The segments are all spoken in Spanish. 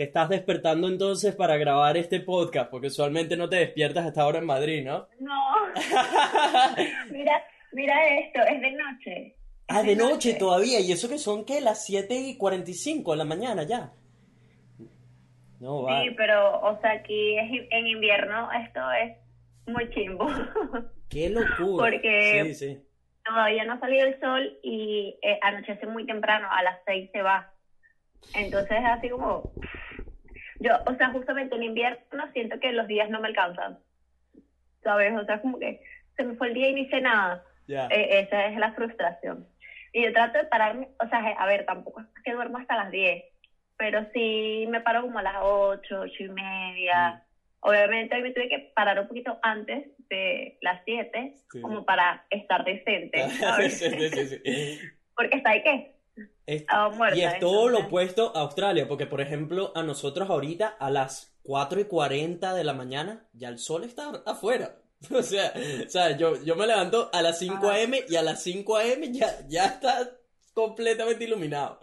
te estás despertando entonces para grabar este podcast, porque usualmente no te despiertas hasta ahora en Madrid, ¿no? No. mira, mira esto, es de noche. Ah, de noche todavía, y eso que son, ¿qué? Las 7 y 45 de la mañana ya. No, va. Sí, pero, o sea, aquí es, en invierno esto es muy chimbo. Qué locura. Porque sí, sí. todavía no ha salido el sol y eh, anochece muy temprano, a las 6 se va. Entonces es así como... Yo, o sea, justamente en invierno siento que los días no me alcanzan. ¿Sabes? O sea, como que se me fue el día y no hice nada. Eh, esa es la frustración. Y yo trato de pararme, o sea, a ver, tampoco es que duermo hasta las 10, pero sí me paro como a las 8, 8 y media. Mm. Obviamente hoy me tuve que parar un poquito antes de las 7, como para estar decente. Porque está y es todo lo opuesto a Australia, porque por ejemplo, a nosotros ahorita a las 4 y 40 de la mañana ya el sol está afuera. O sea, o sea yo, yo me levanto a las 5 a.m. y a las 5 a.m. ya, ya está completamente iluminado.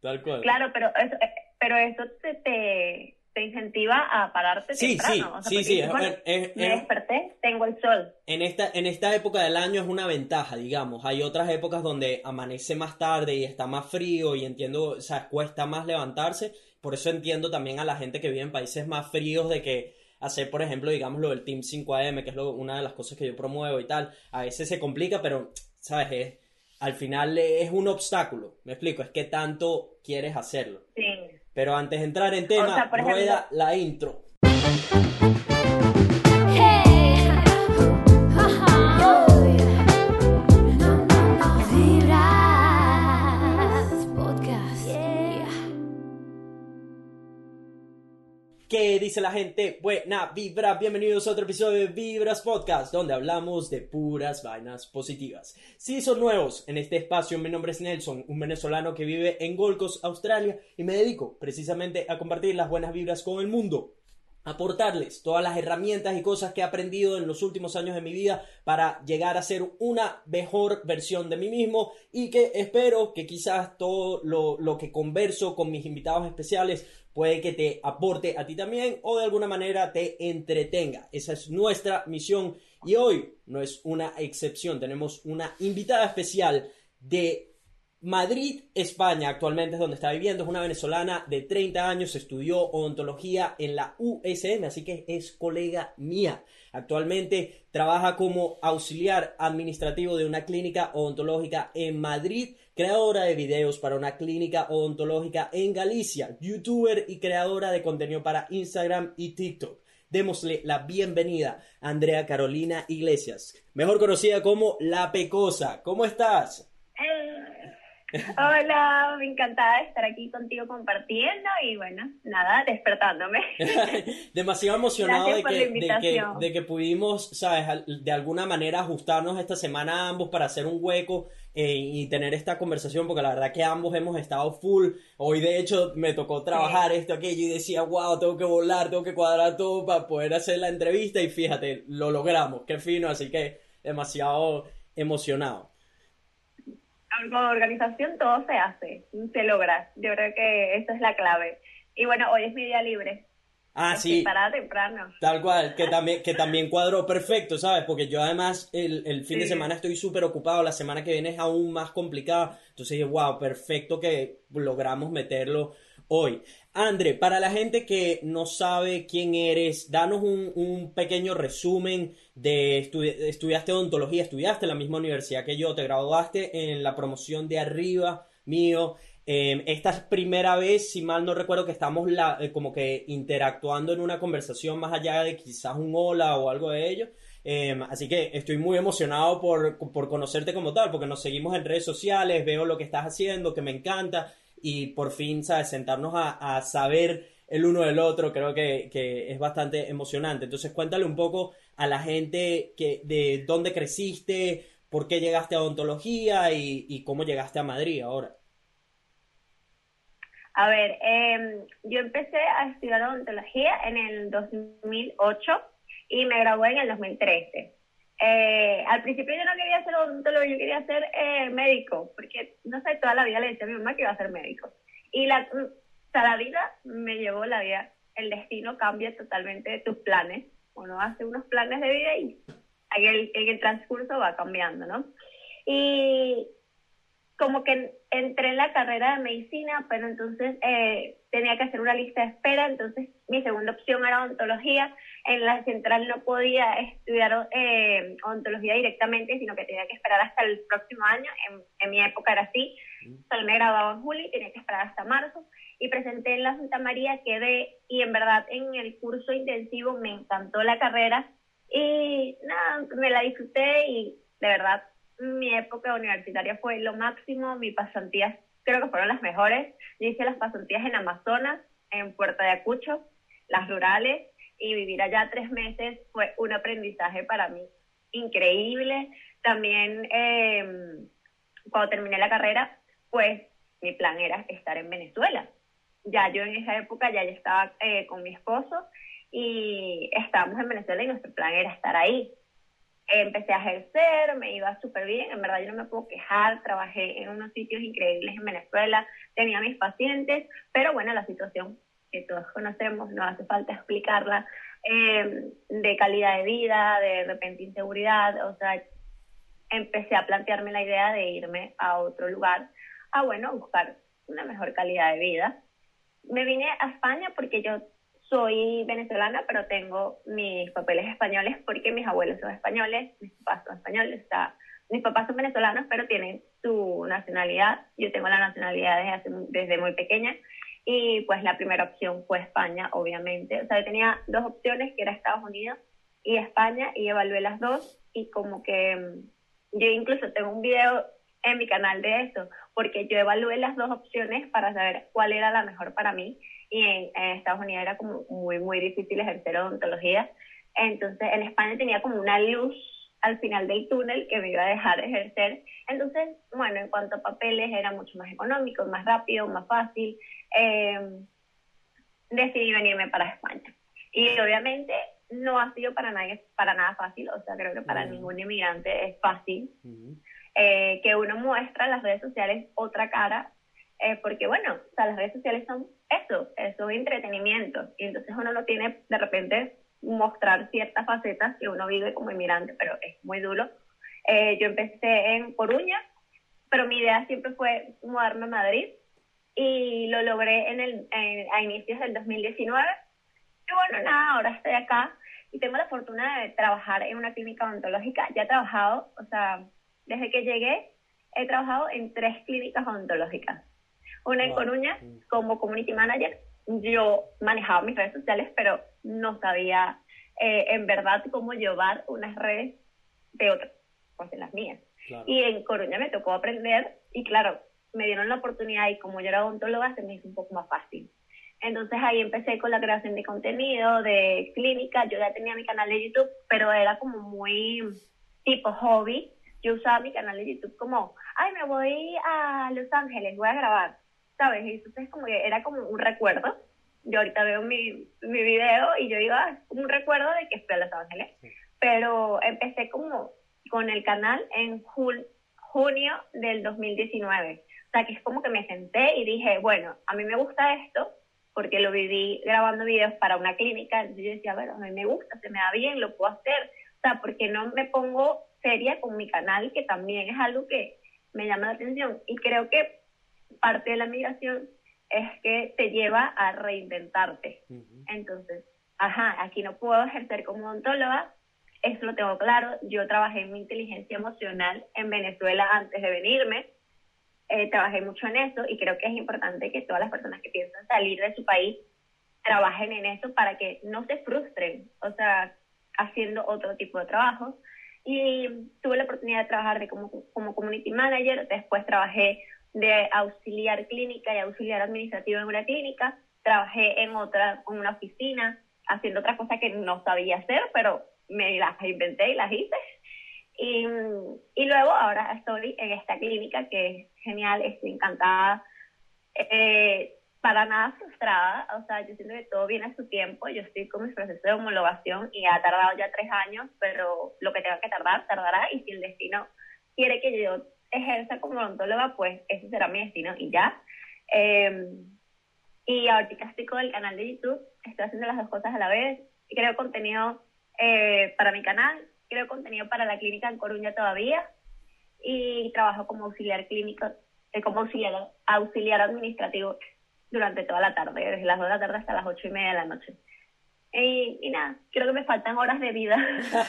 Tal cual. Claro, pero eso, eh, pero eso te te incentiva a pararte sí, temprano. Sí, sí, sí. me desperté, tengo el sol. En esta, en esta época del año es una ventaja, digamos. Hay otras épocas donde amanece más tarde y está más frío y entiendo, o sea, cuesta más levantarse. Por eso entiendo también a la gente que vive en países más fríos de que hacer, por ejemplo, digamos, lo del Team 5AM, que es una de las cosas que yo promuevo y tal. A veces se complica, pero, ¿sabes? al final es un obstáculo. Me explico, es que tanto quieres hacerlo. Sí. Pero antes de entrar en tema, rueda la intro. ¿Qué dice la gente? Buena vibra, bienvenidos a otro episodio de Vibras Podcast, donde hablamos de puras vainas positivas. Si son nuevos en este espacio, mi nombre es Nelson, un venezolano que vive en Gold Coast, Australia, y me dedico precisamente a compartir las buenas vibras con el mundo aportarles todas las herramientas y cosas que he aprendido en los últimos años de mi vida para llegar a ser una mejor versión de mí mismo y que espero que quizás todo lo, lo que converso con mis invitados especiales puede que te aporte a ti también o de alguna manera te entretenga. Esa es nuestra misión y hoy no es una excepción. Tenemos una invitada especial de Madrid, España, actualmente es donde está viviendo. Es una venezolana de 30 años, estudió odontología en la USM, así que es colega mía. Actualmente trabaja como auxiliar administrativo de una clínica odontológica en Madrid, creadora de videos para una clínica odontológica en Galicia, youtuber y creadora de contenido para Instagram y TikTok. Démosle la bienvenida a Andrea Carolina Iglesias, mejor conocida como La Pecosa. ¿Cómo estás? Hola, me encantada de estar aquí contigo compartiendo y bueno, nada, despertándome. Demasiado emocionado de que, de que, pudimos, sabes, de alguna manera ajustarnos esta semana ambos para hacer un hueco eh, y tener esta conversación, porque la verdad que ambos hemos estado full. Hoy de hecho me tocó trabajar esto, aquello y decía, wow, tengo que volar, tengo que cuadrar todo para poder hacer la entrevista y fíjate, lo logramos, qué fino, así que demasiado emocionado con organización todo se hace, se logra. Yo creo que esa es la clave. Y bueno, hoy es mi día libre. Ah, sí. Para temprano. Tal cual, que también, que también cuadró perfecto, ¿sabes? Porque yo además el, el fin de semana estoy súper ocupado, la semana que viene es aún más complicada. Entonces dije, wow, perfecto que logramos meterlo hoy. André, para la gente que no sabe quién eres, danos un, pequeño resumen de estudiaste odontología, estudiaste en la misma universidad que yo, te graduaste en la promoción de arriba mío. Em, esta es primera vez, si mal no recuerdo, que estamos eh, como que interactuando en una conversación más allá de quizás un hola o algo de ello. Em, así que estoy muy emocionado por, por, conocerte como tal, porque nos seguimos en redes sociales, veo lo que estás haciendo, que me encanta y por fin, ¿sabes? Sentarnos a, saber el uno del otro, creo que, es bastante emocionante. Entonces, cuéntale un poco a la gente que, de dónde creciste, por qué llegaste a odontología y, cómo llegaste a Madrid ahora. A ver, em, yo empecé a estudiar odontología en el 2008 y me gradué en el 2013. Eh, al principio yo no quería ser odontólogo, yo quería ser eh, médico, porque no sé, toda la vida le decía a mi mamá que iba a ser médico. Y la, la vida me llevó la vida, el destino cambia totalmente tus planes. Uno hace unos planes de vida y en el, en el transcurso va cambiando, ¿no? Y como que entré en la carrera de medicina, pero entonces eh, tenía que hacer una lista de espera, entonces mi segunda opción era odontología. En la central no podía estudiar eh, odontología directamente, sino que tenía que esperar hasta el próximo año. En, en mi época era así, solo me graduaba en julio y tenía que esperar hasta marzo. Y presenté en la Santa María, quedé, y en verdad en el curso intensivo me encantó la carrera y nada, me la disfruté y de verdad mi época universitaria fue lo máximo, mis pasantías creo que fueron las mejores. Yo hice las pasantías en Amazonas, en Puerto de Acucho, las rurales, y vivir allá tres meses fue un aprendizaje para mí increíble. También em, cuando terminé la carrera, pues mi plan era estar en Venezuela. Ya yo en esa época ya, ya estaba eh, con mi esposo y estábamos en Venezuela y nuestro plan era estar ahí empecé a ejercer, me iba súper bien, en verdad yo no me puedo quejar, trabajé en unos sitios increíbles en Venezuela, tenía mis pacientes, pero bueno, la situación que todos conocemos, no hace falta explicarla, eh, de calidad de vida, de repente inseguridad, o sea, empecé a plantearme la idea de irme a otro lugar, a bueno, buscar una mejor calidad de vida. Me vine a España porque yo soy venezolana, pero tengo mis papeles españoles porque mis abuelos son españoles, mis papás son españoles, mis papás son venezolanos, pero tienen su nacionalidad. Yo tengo la nacionalidad desde, desde muy pequeña y pues la primera opción fue España, obviamente. O sea, yo tenía dos opciones, que era Estados Unidos y España, y evalué las dos y como que mm, yo incluso tengo un video en mi canal de eso, porque yo evalué las dos opciones para saber cuál era la mejor para mí y en, Estados Unidos era como muy, muy difícil ejercer odontología. Entonces en España tenía como una luz al final del túnel que me iba a dejar ejercer. Entonces, bueno, en cuanto a papeles era mucho más económico, más rápido, más fácil. Eh, decidí venirme para España. Y obviamente no ha sido para, nadie, para nada fácil, o sea, creo que para ningún inmigrante es fácil. Eh, que uno muestra en las redes sociales otra cara, eh, porque bueno, o sea, las redes sociales son eso, es entretenimiento. Y entonces uno no tiene de repente mostrar ciertas facetas que uno vive como inmigrante, pero es muy duro. Eh, yo empecé en Coruña, pero mi idea siempre fue mudarme a Madrid y lo logré en el, a inicios del 2019. Y bueno, nada, ahora estoy acá y tengo la fortuna de trabajar en una clínica odontológica. Ya he trabajado, o sea, desde que llegué, he trabajado en tres clínicas odontológicas una en Coruña como community manager. Yo manejaba mis redes sociales, pero no sabía eh, en verdad cómo llevar unas redes de otras, pues de las mías. Y en Coruña me tocó aprender y claro, me dieron la oportunidad y como yo era odontóloga se me hizo un poco más fácil. Entonces ahí empecé con la creación de contenido, de clínica, yo ya tenía mi canal de YouTube, pero era como muy tipo hobby. Yo usaba mi canal de YouTube como, ay, me voy a Los Ángeles, voy a grabar. ¿Sabes? Y entonces como que era como un recuerdo. Yo ahorita veo mi, mi video y yo digo, ah, como un recuerdo de que fui a Los Ángeles. Pero empecé como con el canal en junio del 2019. O sea, que es como que me senté y dije, bueno, a mí me gusta esto porque lo viví grabando videos para una clínica. Yo decía, bueno, a mí me gusta, se me da bien, lo puedo hacer. O sea, porque no me pongo seria con mi canal, que también es algo que me llama la atención. Y creo que parte de la migración es que te lleva a reinventarte. Entonces, ajá, aquí no puedo ejercer como odontóloga, eso lo tengo claro. Yo trabajé en mi inteligencia emocional en Venezuela antes de venirme. Eh, trabajé mucho en eso y creo que es importante que todas las personas que piensan salir de su país trabajen en eso para que no se frustren, o sea, haciendo otro tipo de trabajo. Y tuve la oportunidad de trabajar de como, como community manager, después trabajé de auxiliar clínica y auxiliar administrativo en una clínica. Trabajé en otra, en una oficina, haciendo otras cosas que no sabía hacer, pero me las inventé y las hice. Y, y luego ahora estoy en esta clínica que es genial, estoy encantada, eh, para nada frustrada, o sea, yo siento que todo viene a su tiempo, yo estoy con mi proceso de homologación y ha tardado ya tres años, pero lo que tenga que tardar, tardará, y si el destino quiere que yo ejerza como odontóloga, pues ese será mi destino y ya. Em, Y ahorita estoy con el canal de YouTube, estoy haciendo las dos cosas a la vez. Creo contenido eh, para mi canal, creo contenido para la clínica en Coruña todavía y trabajo como auxiliar clínico, eh, como auxiliar, auxiliar administrativo durante toda la tarde, desde las 2 de la tarde hasta las 8 y media de la noche. Y, nada, creo que me faltan horas de vida.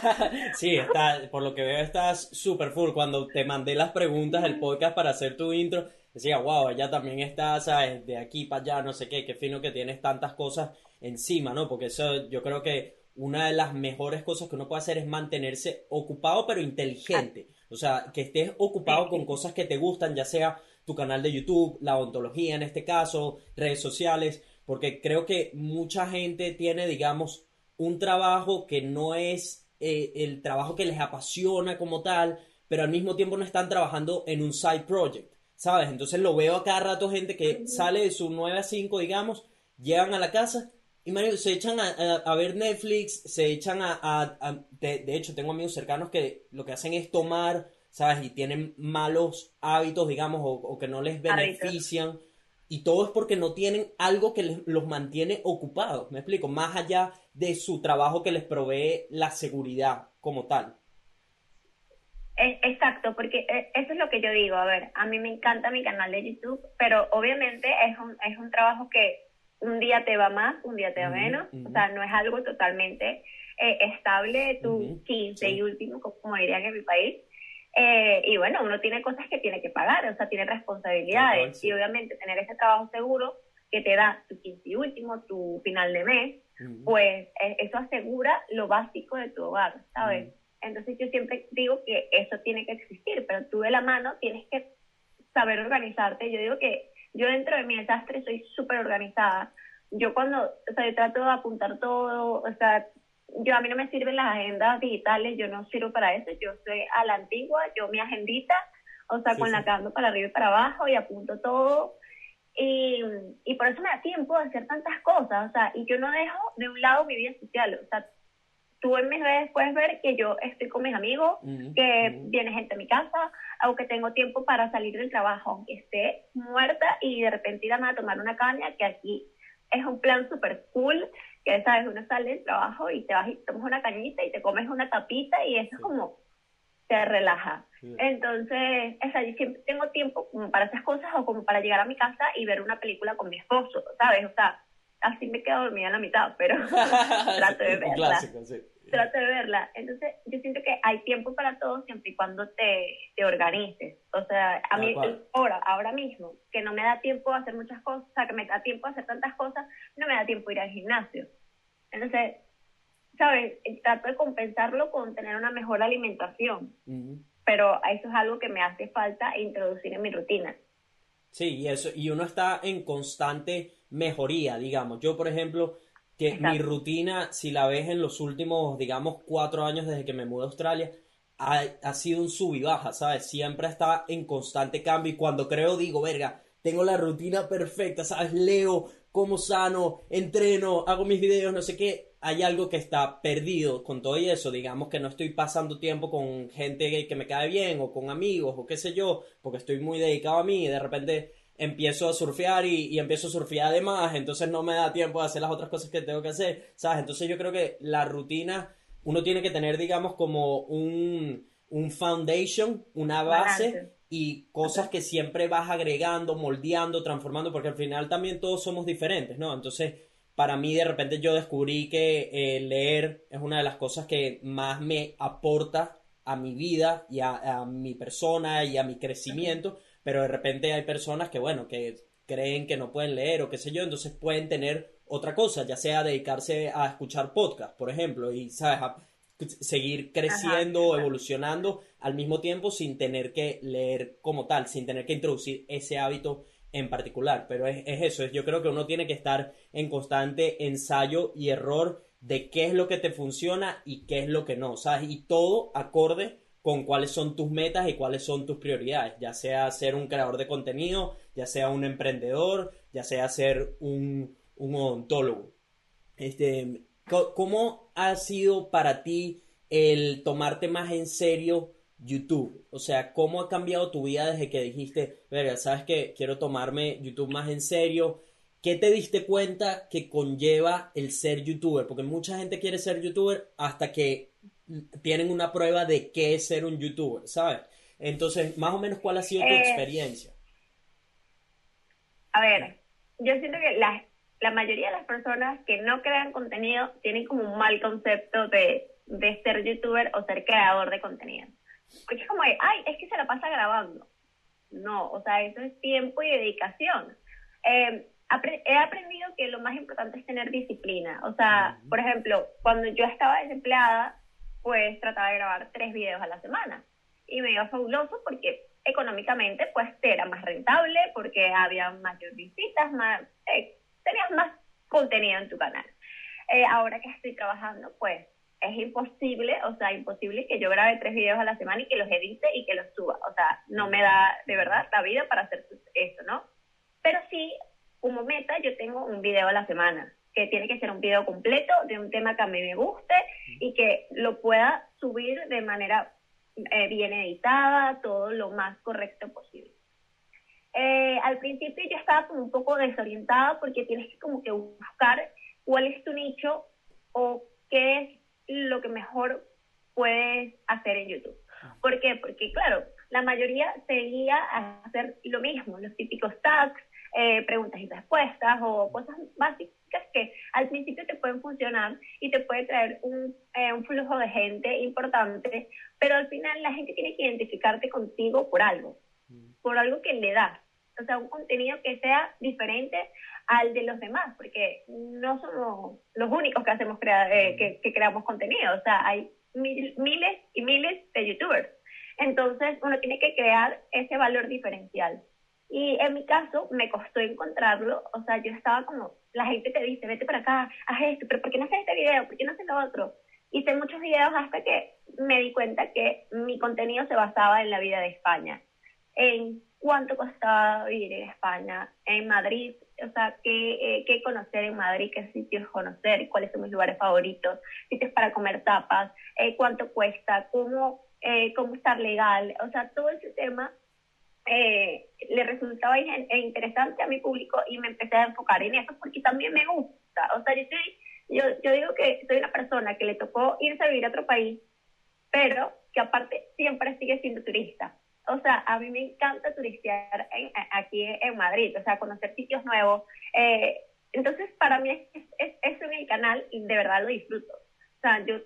sí, está, por lo que veo estás súper full. Cuando te mandé las preguntas del podcast para hacer tu intro, decía, wow, ya también estás, ¿sabes? De aquí para allá, no sé qué, qué fino que tienes tantas cosas encima, ¿no? Porque eso yo creo que una de las mejores cosas que uno puede hacer es mantenerse ocupado pero inteligente. O sea, que estés ocupado con cosas que te gustan, ya sea tu canal de YouTube, la ontología en este caso, redes sociales porque creo que mucha gente tiene, digamos, un trabajo que no es eh, el trabajo que les apasiona como tal, pero al mismo tiempo no están trabajando en un side project, ¿sabes? Entonces lo veo a cada rato gente que sale de su 9 a 5, digamos, llegan a la casa y se echan a, ver Netflix, se echan a... de, hecho, tengo amigos cercanos que lo que hacen es tomar, ¿sabes? Y tienen malos hábitos, digamos, o, que no les benefician. Y todo es porque no tienen algo que los mantiene ocupados, me explico, más allá de su trabajo que les provee la seguridad como tal. Exacto, porque eh, eso es lo que yo digo. A ver, a mí me encanta mi canal de YouTube, pero obviamente es un, es un trabajo que un día te va más, un día te va menos. O sea, no es algo totalmente eh, estable, tu 15 y último, como dirían en mi país. Eh, y bueno, uno tiene cosas que tiene que pagar, o sea, tiene responsabilidades. Y obviamente tener ese trabajo seguro que te da tu quince y último, tu final de mes, pues eh, eso asegura lo básico de tu hogar, ¿sabes? Entonces yo siempre digo que eso tiene que existir, pero tú de la mano tienes que saber organizarte. Yo digo que yo dentro de mi desastre soy súper organizada. Yo cuando, o sea, yo trato de apuntar todo, o sea, yo a mí no me sirven las agendas digitales, yo no sirvo para eso, yo soy a la antigua, yo mi agendita, o sea, con la que para arriba y para abajo y apunto todo. Y, y por eso me da tiempo de hacer tantas cosas, o sea, y yo no dejo de un lado mi vida social, o sea, tú en mis redes puedes ver que yo estoy con mis amigos, que viene gente a mi casa, aunque tengo tiempo para salir del trabajo, aunque esté muerta y de repente ir a tomar una caña, que aquí es un plan súper cool, que sabes, uno sale del trabajo y te vas y tomas una cañita y te comes una tapita y eso como te relaja. Entonces, o sea, yo siempre tengo tiempo como para esas cosas o como para llegar a mi casa y ver una película con mi esposo, ¿sabes? O sea, así me quedo dormida en la mitad, pero trato de verla. Clásico, sí. Trato de verla. Entonces, yo siento que hay tiempo para todo siempre y cuando te, te organices. O sea, a mí ahora, ahora mismo, que no me da tiempo a hacer muchas cosas, o sea, que me da tiempo a hacer tantas cosas, no me da tiempo ir al gimnasio. Entonces, ¿sabes? Trato de compensarlo con tener una mejor alimentación. Pero eso es algo que me hace falta introducir en mi rutina. Sí, y eso, y uno está en constante mejoría, digamos. Yo, por ejemplo, que mi rutina, si la ves en los últimos, digamos, cuatro años desde que me mudé a Australia, ha, ha sido un sub y baja, ¿sabes? Siempre está en constante cambio y cuando creo digo, verga, tengo la rutina perfecta, ¿sabes? Leo, como sano, entreno, hago mis videos, no sé qué. Hay algo que está perdido con todo eso. Digamos que no estoy pasando tiempo con gente que me cae bien o con amigos o qué sé yo, porque estoy muy dedicado a mí y de repente empiezo a surfear y, empiezo a surfear además, entonces no me da tiempo de hacer las otras cosas que tengo que hacer, ¿sabes? Entonces yo creo que la rutina, uno tiene que tener, digamos, como un, un foundation, una base y cosas que siempre vas agregando, moldeando, transformando, porque al final también todos somos diferentes, ¿no? Entonces, para mí de repente yo descubrí que eh, leer es una de las cosas que más me aporta a mi vida y a, a mi persona y a mi crecimiento pero de repente hay personas que, bueno, que creen que no pueden leer o qué sé yo, entonces pueden tener otra cosa, ya sea dedicarse a escuchar podcast, por ejemplo, y, ¿sabes? seguir creciendo, evolucionando al mismo tiempo sin tener que leer como tal, sin tener que introducir ese hábito en particular. Pero es, es eso, es, yo creo que uno tiene que estar en constante ensayo y error de qué es lo que te funciona y qué es lo que no, ¿sabes? Y todo acorde con cuáles son tus metas y cuáles son tus prioridades, ya sea ser un creador de contenido, ya sea un emprendedor, ya sea ser un, un odontólogo. Este, ¿Cómo ha sido para ti el tomarte más en serio YouTube? O sea, ¿cómo ha cambiado tu vida desde que dijiste, verga, sabes que quiero tomarme YouTube más en serio? ¿qué te diste cuenta que conlleva el ser youtuber? Porque mucha gente quiere ser youtuber hasta que tienen una prueba de qué es ser un youtuber, ¿sabes? Entonces, más o menos, ¿cuál ha sido tu Eh, experiencia? A ver, yo siento que la, la mayoría de las personas que no crean contenido tienen como un mal concepto de, de ser youtuber o ser creador de contenido. Porque es como de, ay, es que se la pasa grabando. No, o sea, eso es tiempo y dedicación. Eh, he aprendido que lo más importante es tener disciplina. O sea, Ujú. por ejemplo, cuando yo estaba desempleada, pues trataba de grabar tres videos a la semana. Y me iba fabuloso porque económicamente pues era más rentable, porque había mayor visitas, más, eh, tenías más contenido en tu canal. Eh, ahora que estoy trabajando, pues es imposible, o sea, imposible que yo grabe tres videos a la semana y que los edite y que los suba. O sea, no me da de verdad la vida para hacer eso, ¿no? Pero sí, como meta, yo tengo un video a la semana, que tiene que ser un video completo de un tema que a mí me guste y que lo pueda subir de manera eh, bien editada, todo lo más correcto posible. Eh, al principio yo estaba como un poco desorientada porque tienes que como que buscar cuál es tu nicho o qué es lo que mejor puedes hacer en YouTube. ¿Por qué? Porque claro, la mayoría seguía a hacer lo mismo, los típicos tags, eh, preguntas y respuestas o cosas básicas que al principio te pueden funcionar y te puede traer un, eh, un flujo de gente importante, pero al final la gente tiene que identificarte contigo por algo, por algo que le das. O sea, un contenido que sea diferente al de los demás, porque no somos los únicos que hacemos crea eh, que, que creamos contenido. O sea, hay mil, miles y miles de youtubers. Entonces, uno tiene que crear ese valor diferencial. Y en mi caso, me costó encontrarlo. O sea, yo estaba como, la gente te dice, vete para acá, haz esto, pero ¿por qué no haces este video? ¿Por qué no haces lo otro? Hice muchos videos hasta que me di cuenta que mi contenido se basaba en la vida de España. En cuánto costaba vivir en España, en Madrid, o sea, qué, eh, qué conocer en Madrid, qué sitios conocer, cuáles son mis lugares favoritos, sitios para comer tapas, eh, cuánto cuesta, cómo, eh, cómo estar legal, o sea, todo ese tema eh, le resultaba eh, interesante a mi público y me empecé a enfocar en eso porque también me gusta, o sea, yo, soy, yo, yo digo que soy una persona que le tocó irse a vivir a otro país, pero que aparte siempre sigue siendo turista. O sea, a mí me encanta turistear en- aquí en Madrid, o sea, conocer sitios nuevos. Eh, entonces, para mí es, es, eso en el canal y de verdad lo disfruto. O sea, yo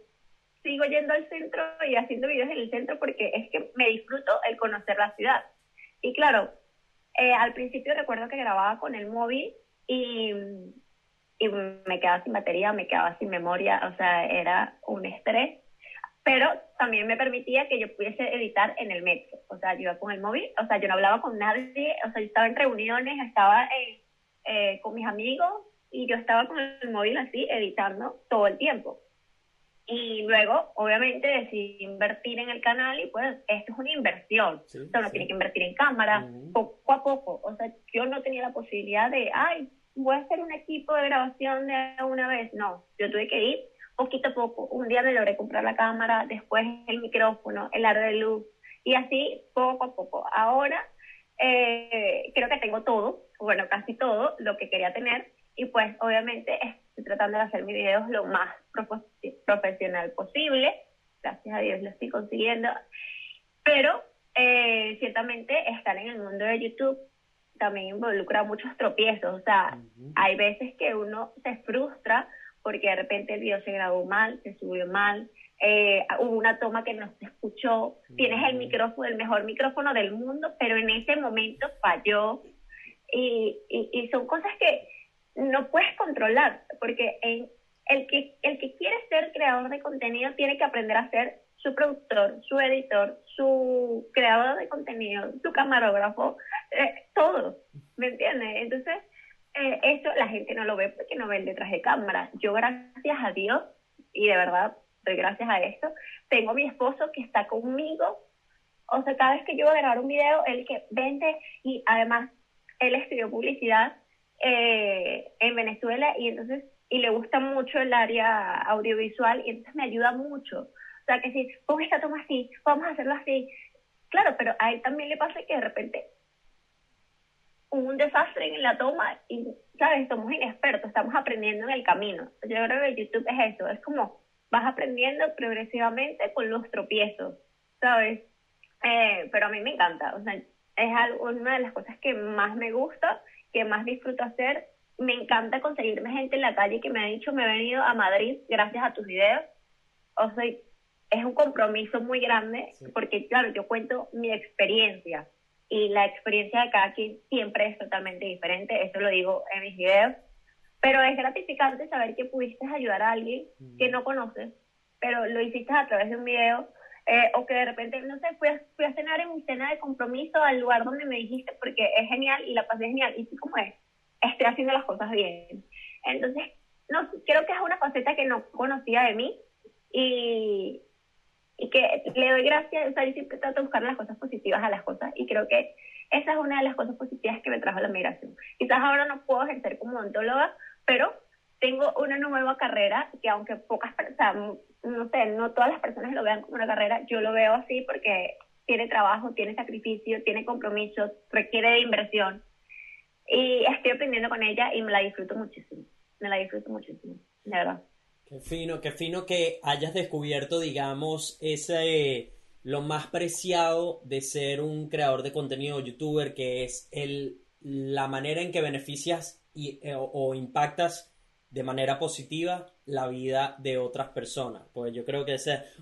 sigo yendo al centro y haciendo videos en el centro porque es que me disfruto el conocer la ciudad. Y claro, eh, al principio recuerdo que grababa con el móvil y, y me quedaba sin batería, me quedaba sin memoria, o sea, era un estrés pero también me permitía que yo pudiese editar en el metro. O sea, yo iba con el móvil, o sea, yo no hablaba con nadie, o sea, yo estaba en reuniones, estaba en, eh, con mis amigos y yo estaba con el móvil así, editando todo el tiempo. Y luego, obviamente, decidí invertir en el canal y pues esto es una inversión. Sí, o sea, uno sí. tiene que invertir en cámara, poco a poco. O sea, yo no tenía la posibilidad de, ay, voy a hacer un equipo de grabación de una vez. No, yo tuve que ir poquito a poco. Un día me logré comprar la cámara, después el micrófono, el aro de luz, y así poco a poco. Ahora eh, creo que tengo todo, bueno, casi todo lo que quería tener, y pues obviamente estoy tratando de hacer mis videos lo más profe- profesional posible. Gracias a Dios lo estoy consiguiendo. Pero eh, ciertamente estar en el mundo de YouTube también involucra muchos tropiezos. O sea, Ujú. hay veces que uno se frustra porque de repente el video se grabó mal, se subió mal, eh, hubo una toma que no se escuchó, tienes el micrófono, el mejor micrófono del mundo, pero en ese momento falló. Y, y, y son cosas que no puedes controlar, porque en, el, que, el que quiere ser creador de contenido tiene que aprender a ser su productor, su editor, su creador de contenido, su camarógrafo, eh, todo, ¿me entiendes? Entonces, eh, eso la gente no lo ve porque no ve el detrás de cámara. Yo, gracias a Dios, y de verdad doy gracias a esto, tengo mi esposo que está conmigo. O sea, cada vez que yo voy a grabar un video, él que vente y además él estudió publicidad eh, en Venezuela y entonces y le gusta mucho el área audiovisual y entonces me ayuda mucho. O sea, que si pon esta toma así, vamos a hacerlo así. Claro, pero a él también le pasa que de repente un desastre en la toma y, ¿sabes? Somos inexpertos, estamos aprendiendo en el camino. Yo creo que YouTube es eso, es como vas aprendiendo progresivamente con los tropiezos, ¿sabes? Eh, pero a mí me encanta, o sea, es algo, una de las cosas que más me gusta, que más disfruto hacer. Me encanta conseguirme gente en la calle que me ha dicho, me he venido a Madrid gracias a tus videos. O sea, es un compromiso muy grande porque, claro, yo cuento mi experiencia y la experiencia de cada quien siempre es totalmente diferente, eso lo digo en mis videos, pero es gratificante saber que pudiste ayudar a alguien que no conoces, pero lo hiciste a través de un video, eh, o que de repente, no sé, fui a, fui a cenar en mi cena de compromiso al lugar donde me dijiste porque es genial y la pasé genial, y sí como es, estoy haciendo las cosas bien. Entonces, no, creo que es una faceta que no conocía de mí y, y que le doy gracias, o sea, yo siempre trato de buscar las cosas positivas a las cosas y creo que esa es una de las cosas positivas que me trajo la migración. Quizás ahora no puedo ejercer como odontóloga, pero tengo una nueva carrera que aunque pocas personas, no sé, no todas las personas lo vean como una carrera, yo lo veo así porque tiene trabajo, tiene sacrificio, tiene compromisos, requiere inversión y estoy aprendiendo con ella y me la disfruto muchísimo, me la disfruto muchísimo, de verdad. Qué fino, qué fino que hayas descubierto, digamos, ese lo más preciado de ser un creador de contenido youtuber, que es el, la manera en que beneficias y, eh, o, impactas de manera positiva la vida de otras personas. Pues yo creo que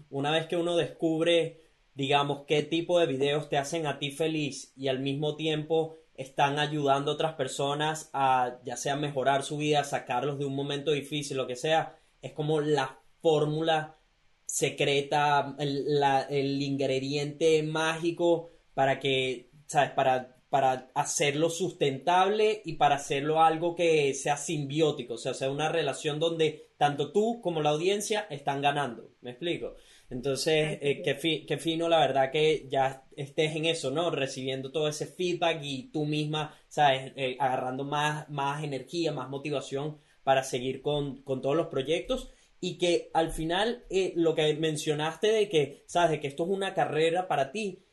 una vez que uno descubre, digamos, qué tipo de videos te hacen a ti feliz y al mismo tiempo están ayudando a otras personas a ya sea mejorar su vida, sacarlos de un momento difícil, lo que sea, es como la fórmula secreta, el, el ingrediente mágico para que, ¿sabes? Para, para hacerlo sustentable y para hacerlo algo que sea simbiótico, o sea, sea una relación donde tanto tú como la audiencia están ganando. ¿Me explico? Entonces, eh, qué, qué, fino, la verdad, que ya estés en eso, ¿no? Recibiendo todo ese feedback y tú misma, ¿sabes? Eh, agarrando más, más energía, más motivación para seguir con, todos los proyectos y que al final eh, lo que mencionaste de que, sabes, de que esto es una carrera para ti,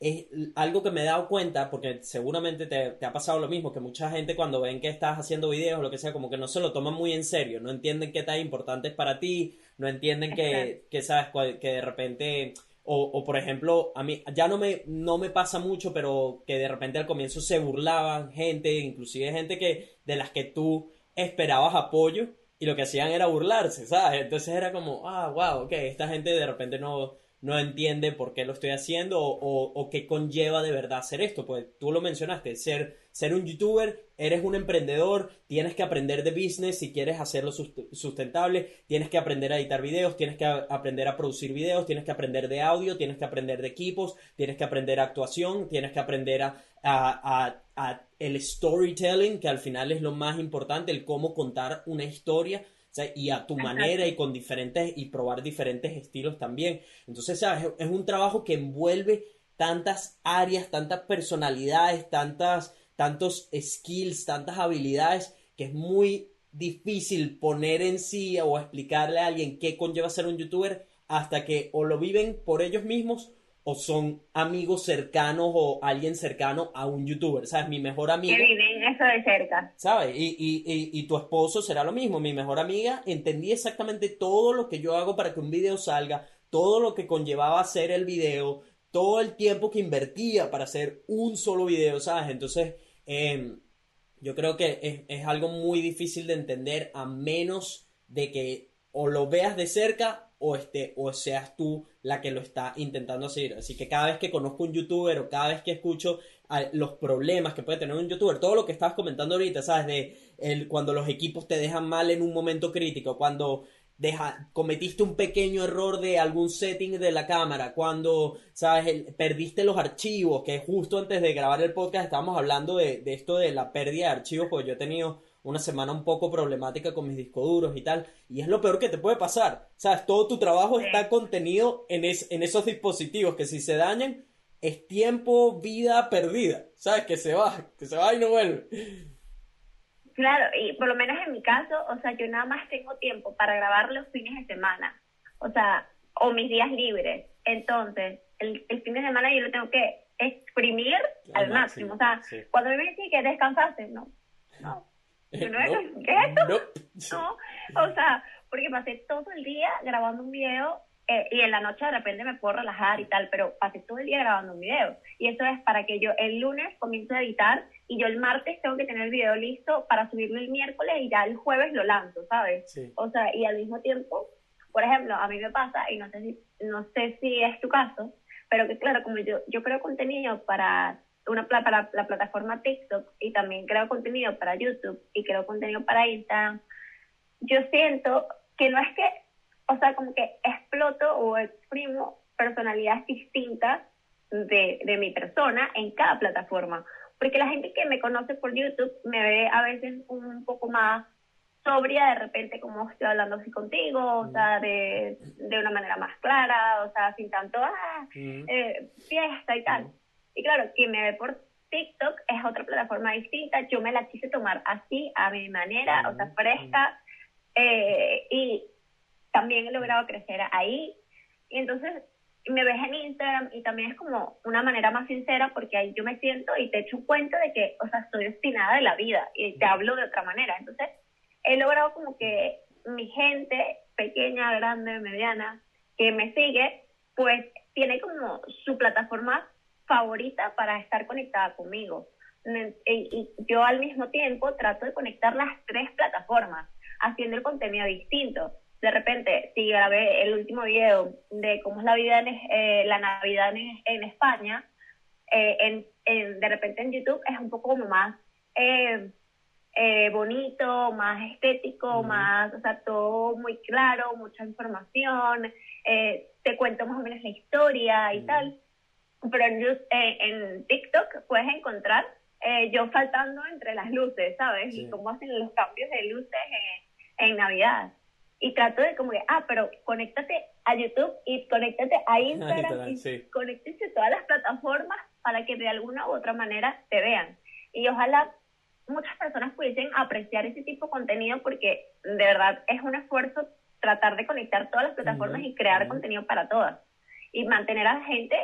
es algo que me he dado cuenta, porque seguramente te, ha pasado lo mismo, que mucha gente cuando ven que estás haciendo videos o lo que sea, como que no se lo toman muy en serio, no entienden qué tan importante es para ti, no entienden que, que sabes, que de repente... O, o, por ejemplo, a mí ya no me, no me pasa mucho, pero que de repente al comienzo se burlaban gente, inclusive gente que de las que tú esperabas apoyo y lo que hacían era burlarse, ¿sabes? Entonces era como, ah, wow, ok, esta gente de repente no, no entiende por qué lo estoy haciendo o, qué conlleva de verdad hacer esto. Pues tú lo mencionaste, ser, ser un youtuber, eres un emprendedor, tienes que aprender de business si quieres hacerlo sustentable, tienes que aprender a editar videos, tienes que aprender a producir videos, tienes que aprender de audio, tienes que aprender de equipos, tienes que aprender actuación, tienes que aprender a, a, a el storytelling, que al final es lo más importante, el cómo contar una historia y a tu manera y con diferentes y probar diferentes estilos también. Entonces, ¿sabes? Es un trabajo que envuelve tantas áreas, tantas personalidades, tantas, tantos skills, tantas habilidades, que es muy difícil poner en sí o explicarle a alguien qué conlleva ser un youtuber hasta que o lo viven por ellos mismos o son amigos cercanos o alguien cercano a un youtuber, ¿sabes? Mi mejor amiga... Que viven eso de cerca. ¿Sabes? Y, y, y, tu esposo será lo mismo. Mi mejor amiga entendí exactamente todo lo que yo hago para que un video salga, todo lo que conllevaba hacer el video, todo el tiempo que invertía para hacer un solo video, ¿sabes? Entonces, em, yo creo que es, es algo muy difícil de entender a menos de que o lo veas de cerca o, este, o seas tú la que lo está intentando hacer. Así que cada vez que conozco un youtuber o cada vez que escucho los problemas que puede tener un youtuber, todo lo que estabas comentando ahorita, ¿sabes? De el, cuando los equipos te dejan mal en un momento crítico, cuando deja, cometiste un pequeño error de algún setting de la cámara, cuando, ¿sabes? perdiste los archivos, que justo antes de grabar el podcast estábamos hablando de, de esto de la pérdida de archivos, porque yo he tenido una semana un poco problemática con mis discos duros y tal, y es lo peor que te puede pasar. ¿Sabes? Todo tu trabajo está contenido en, en esos dispositivos que si se dañan es tiempo, vida perdida. ¿Sabes? Que se va, que se va y no vuelve. Claro, y por lo menos en mi caso, o sea, yo nada más tengo tiempo para grabar los fines de semana, o sea, o mis días libres. Entonces, el, el fin de semana yo lo tengo que exprimir al, máximo. O sea, cuando me dicen que descansaste, no, no. ¿Qué es esto? No. O sea, porque pasé todo el día grabando un video eh, y en la noche de repente me puedo relajar y tal, pero pasé todo el día grabando un video. Y eso es para que yo el lunes comience a editar y yo el martes tengo que tener el video listo para subirlo el miércoles y ya el jueves lo lanzo, ¿sabes? O sea, y al mismo tiempo, por ejemplo, a mí me pasa, y no sé si, no sé si es tu caso, pero que claro, como yo, yo creo contenido para una para la plataforma TikTok y también creo contenido para YouTube y creo contenido para Instagram, yo siento que no es que o sea, como que exploto o exprimo personalidades distintas de, de mi persona en cada plataforma. Porque la gente que me conoce por YouTube me ve a veces un poco más sobria de repente como estoy hablando así contigo, o sea, de, de una manera más clara, o sea, sin tanto ah, eh, fiesta y tal. Y claro, quien me ve por TikTok es otra plataforma distinta, yo me la quise tomar así, a mi manera, o sea, fresca, eh, y también he logrado crecer ahí. Y entonces me ves en Instagram y también es como una manera más sincera porque ahí yo me siento y te echo cuenta de que, o sea, estoy obstinada de la vida y te hablo de otra manera. Entonces, he logrado como que mi gente, pequeña, grande, mediana, que me sigue, pues tiene como su plataforma favorita para estar conectada conmigo. Y yo al mismo tiempo trato de conectar las tres plataformas, haciendo el contenido distinto de repente, si grabé el último video de cómo es la vida en, eh, la Navidad en, España, eh, en, de repente en YouTube es un poco como más eh, bonito, más estético, más, o sea, todo muy claro, mucha información, te cuento más o menos la historia y tal. Pero en, en TikTok puedes encontrar yo faltando entre las luces, ¿sabes? Y cómo hacen los cambios de luces en Navidad y trato de como que, ah, pero conéctate a YouTube y conéctate a Instagram y sí. conéctate a todas las plataformas para que de alguna u otra manera te vean. Y ojalá muchas personas pudiesen apreciar ese tipo de contenido porque de verdad es un esfuerzo tratar de conectar todas las plataformas y crear contenido para todas. Y mantener a la gente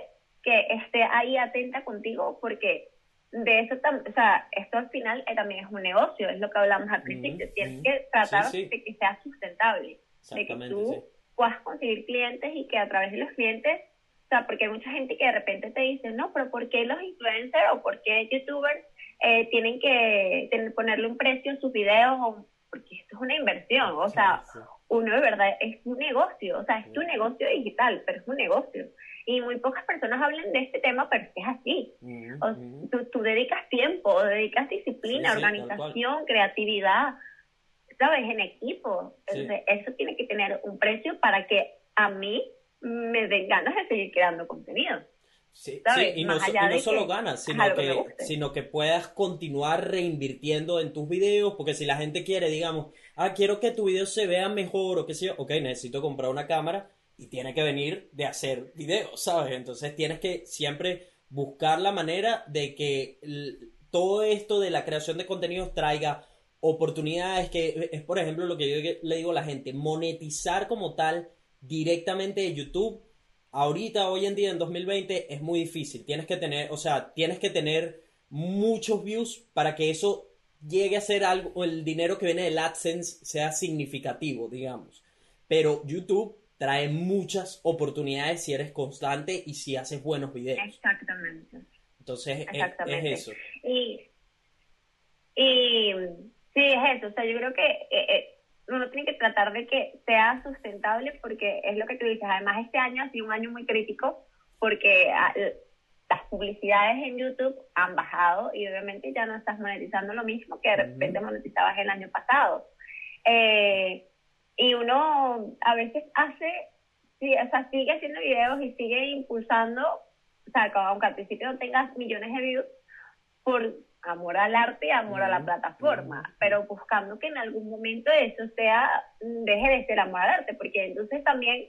que esté ahí atenta contigo porque de eso, o sea, esto al final eh, también es un negocio, es lo que hablamos al principio. Tienes que tratar de que sea sustentable, de que tú puedas conseguir clientes y que a través de los clientes, o sea, porque hay mucha gente que de repente te dice, no, pero ¿por qué los influencers o por qué youtubers eh, tienen que tener, ponerle un precio en sus videos? O, porque esto es una inversión, o sea, uno de verdad es un negocio, o sea, es tu negocio digital, pero es un negocio. Y muy pocas personas hablan de este tema, pero es así. tú, dedicas tiempo, dedicas disciplina, organización, creatividad, ¿sabes? En equipo. Entonces, eso tiene que tener un precio para que a mí me den ganas de seguir creando contenido. Sí, y no, solo ganas, sino que, sino que puedas continuar reinvirtiendo en tus videos, porque si la gente quiere, digamos, ah, quiero que tu video se vea mejor o qué sé yo, ok, necesito comprar una cámara, y tiene que venir de hacer videos, ¿sabes? Entonces tienes que siempre buscar la manera de que todo esto de la creación de contenidos traiga oportunidades que es por ejemplo lo que yo le digo a la gente, monetizar como tal directamente de YouTube ahorita hoy en día en 2020 es muy difícil, tienes que tener, o sea, tienes que tener muchos views para que eso llegue a ser algo, o el dinero que viene del AdSense sea significativo, digamos. Pero YouTube trae muchas oportunidades si eres constante y si haces buenos videos. Exactamente. Entonces Es, eso. Y, y sí, es eso. O sea, yo creo que eh, eh, uno tiene que tratar de que sea sustentable porque es lo que tú dices. Además, este año ha sido un año muy crítico porque ah, las publicidades en YouTube han bajado y obviamente ya no estás monetizando lo mismo que de repente monetizabas el año pasado. Eh, y uno a veces hace, o sea, sigue haciendo videos y sigue impulsando, o sea, aunque al principio no tengas millones de views, por amor al arte y amor a la plataforma, pero buscando que en algún momento eso sea, deje de ser amor al arte, porque entonces también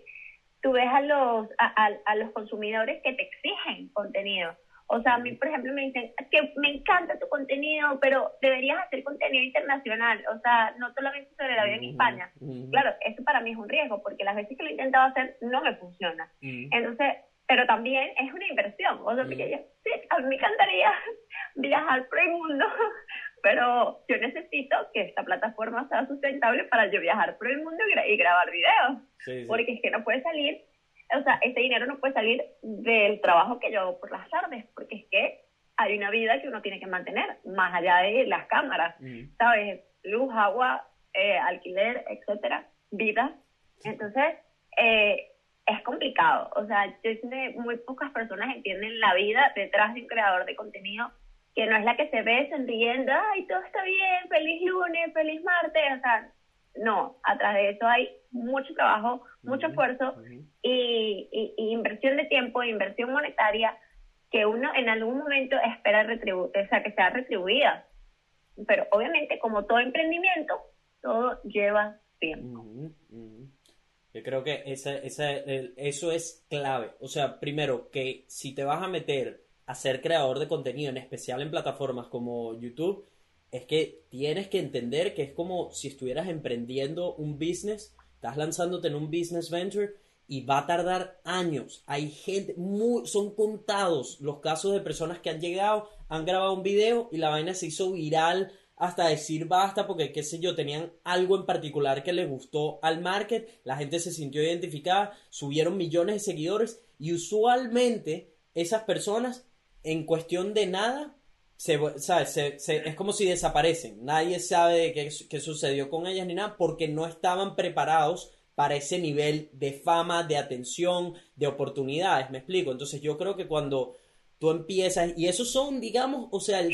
tú ves a los, a, a los consumidores que te exigen contenido. O sea, a mí, por ejemplo, me dicen que me encanta tu contenido, pero deberías hacer contenido internacional. O sea, no solamente sobre la vida en España. Claro, eso para mí es un riesgo, porque las veces que lo he intentado hacer no me funciona. Entonces, pero también es una inversión. O sea, porque yo, sí, a mí me encantaría viajar por el mundo, pero yo necesito que esta plataforma sea sustentable para yo viajar por el mundo y, grabar videos. Porque es que no puede salir, o sea, ese dinero no puede salir del trabajo que yo hago por las tardes, porque es que hay una vida que uno tiene que mantener, más allá de las cámaras, ¿sabes? Luz, agua, eh, alquiler, etcétera, vida. Entonces, eh, es complicado. O sea, yo sé que muy pocas personas entienden la vida detrás de un creador de contenido que no es la que se ve sonriendo, ay, todo está bien, feliz lunes, feliz martes, o sea, no, atrás de eso hay mucho trabajo, mucho esfuerzo y, y, inversión de tiempo, inversión monetaria que uno en algún momento espera retribu o sea, que sea retribuida. Pero obviamente, como todo emprendimiento, todo lleva tiempo. Yo creo que esa, esa, eso es clave. O sea, primero, que si te vas a meter a ser creador de contenido, en especial en plataformas como YouTube, es que tienes que entender que es como si estuvieras emprendiendo un business, estás lanzándote en un business venture y va a tardar años. Hay gente, muy, son contados los casos de personas que han llegado, han grabado un video y la vaina se hizo viral hasta decir basta porque, qué sé yo, tenían algo en particular que les gustó al market, la gente se sintió identificada, subieron millones de seguidores y usualmente esas personas en cuestión de nada, se, es como si desaparecen, nadie sabe qué, qué sucedió con ellas ni nada porque no estaban preparados para ese nivel de fama, de atención, de oportunidades, me explico. Entonces yo creo que cuando tú empiezas, y esos son, digamos, o sea, el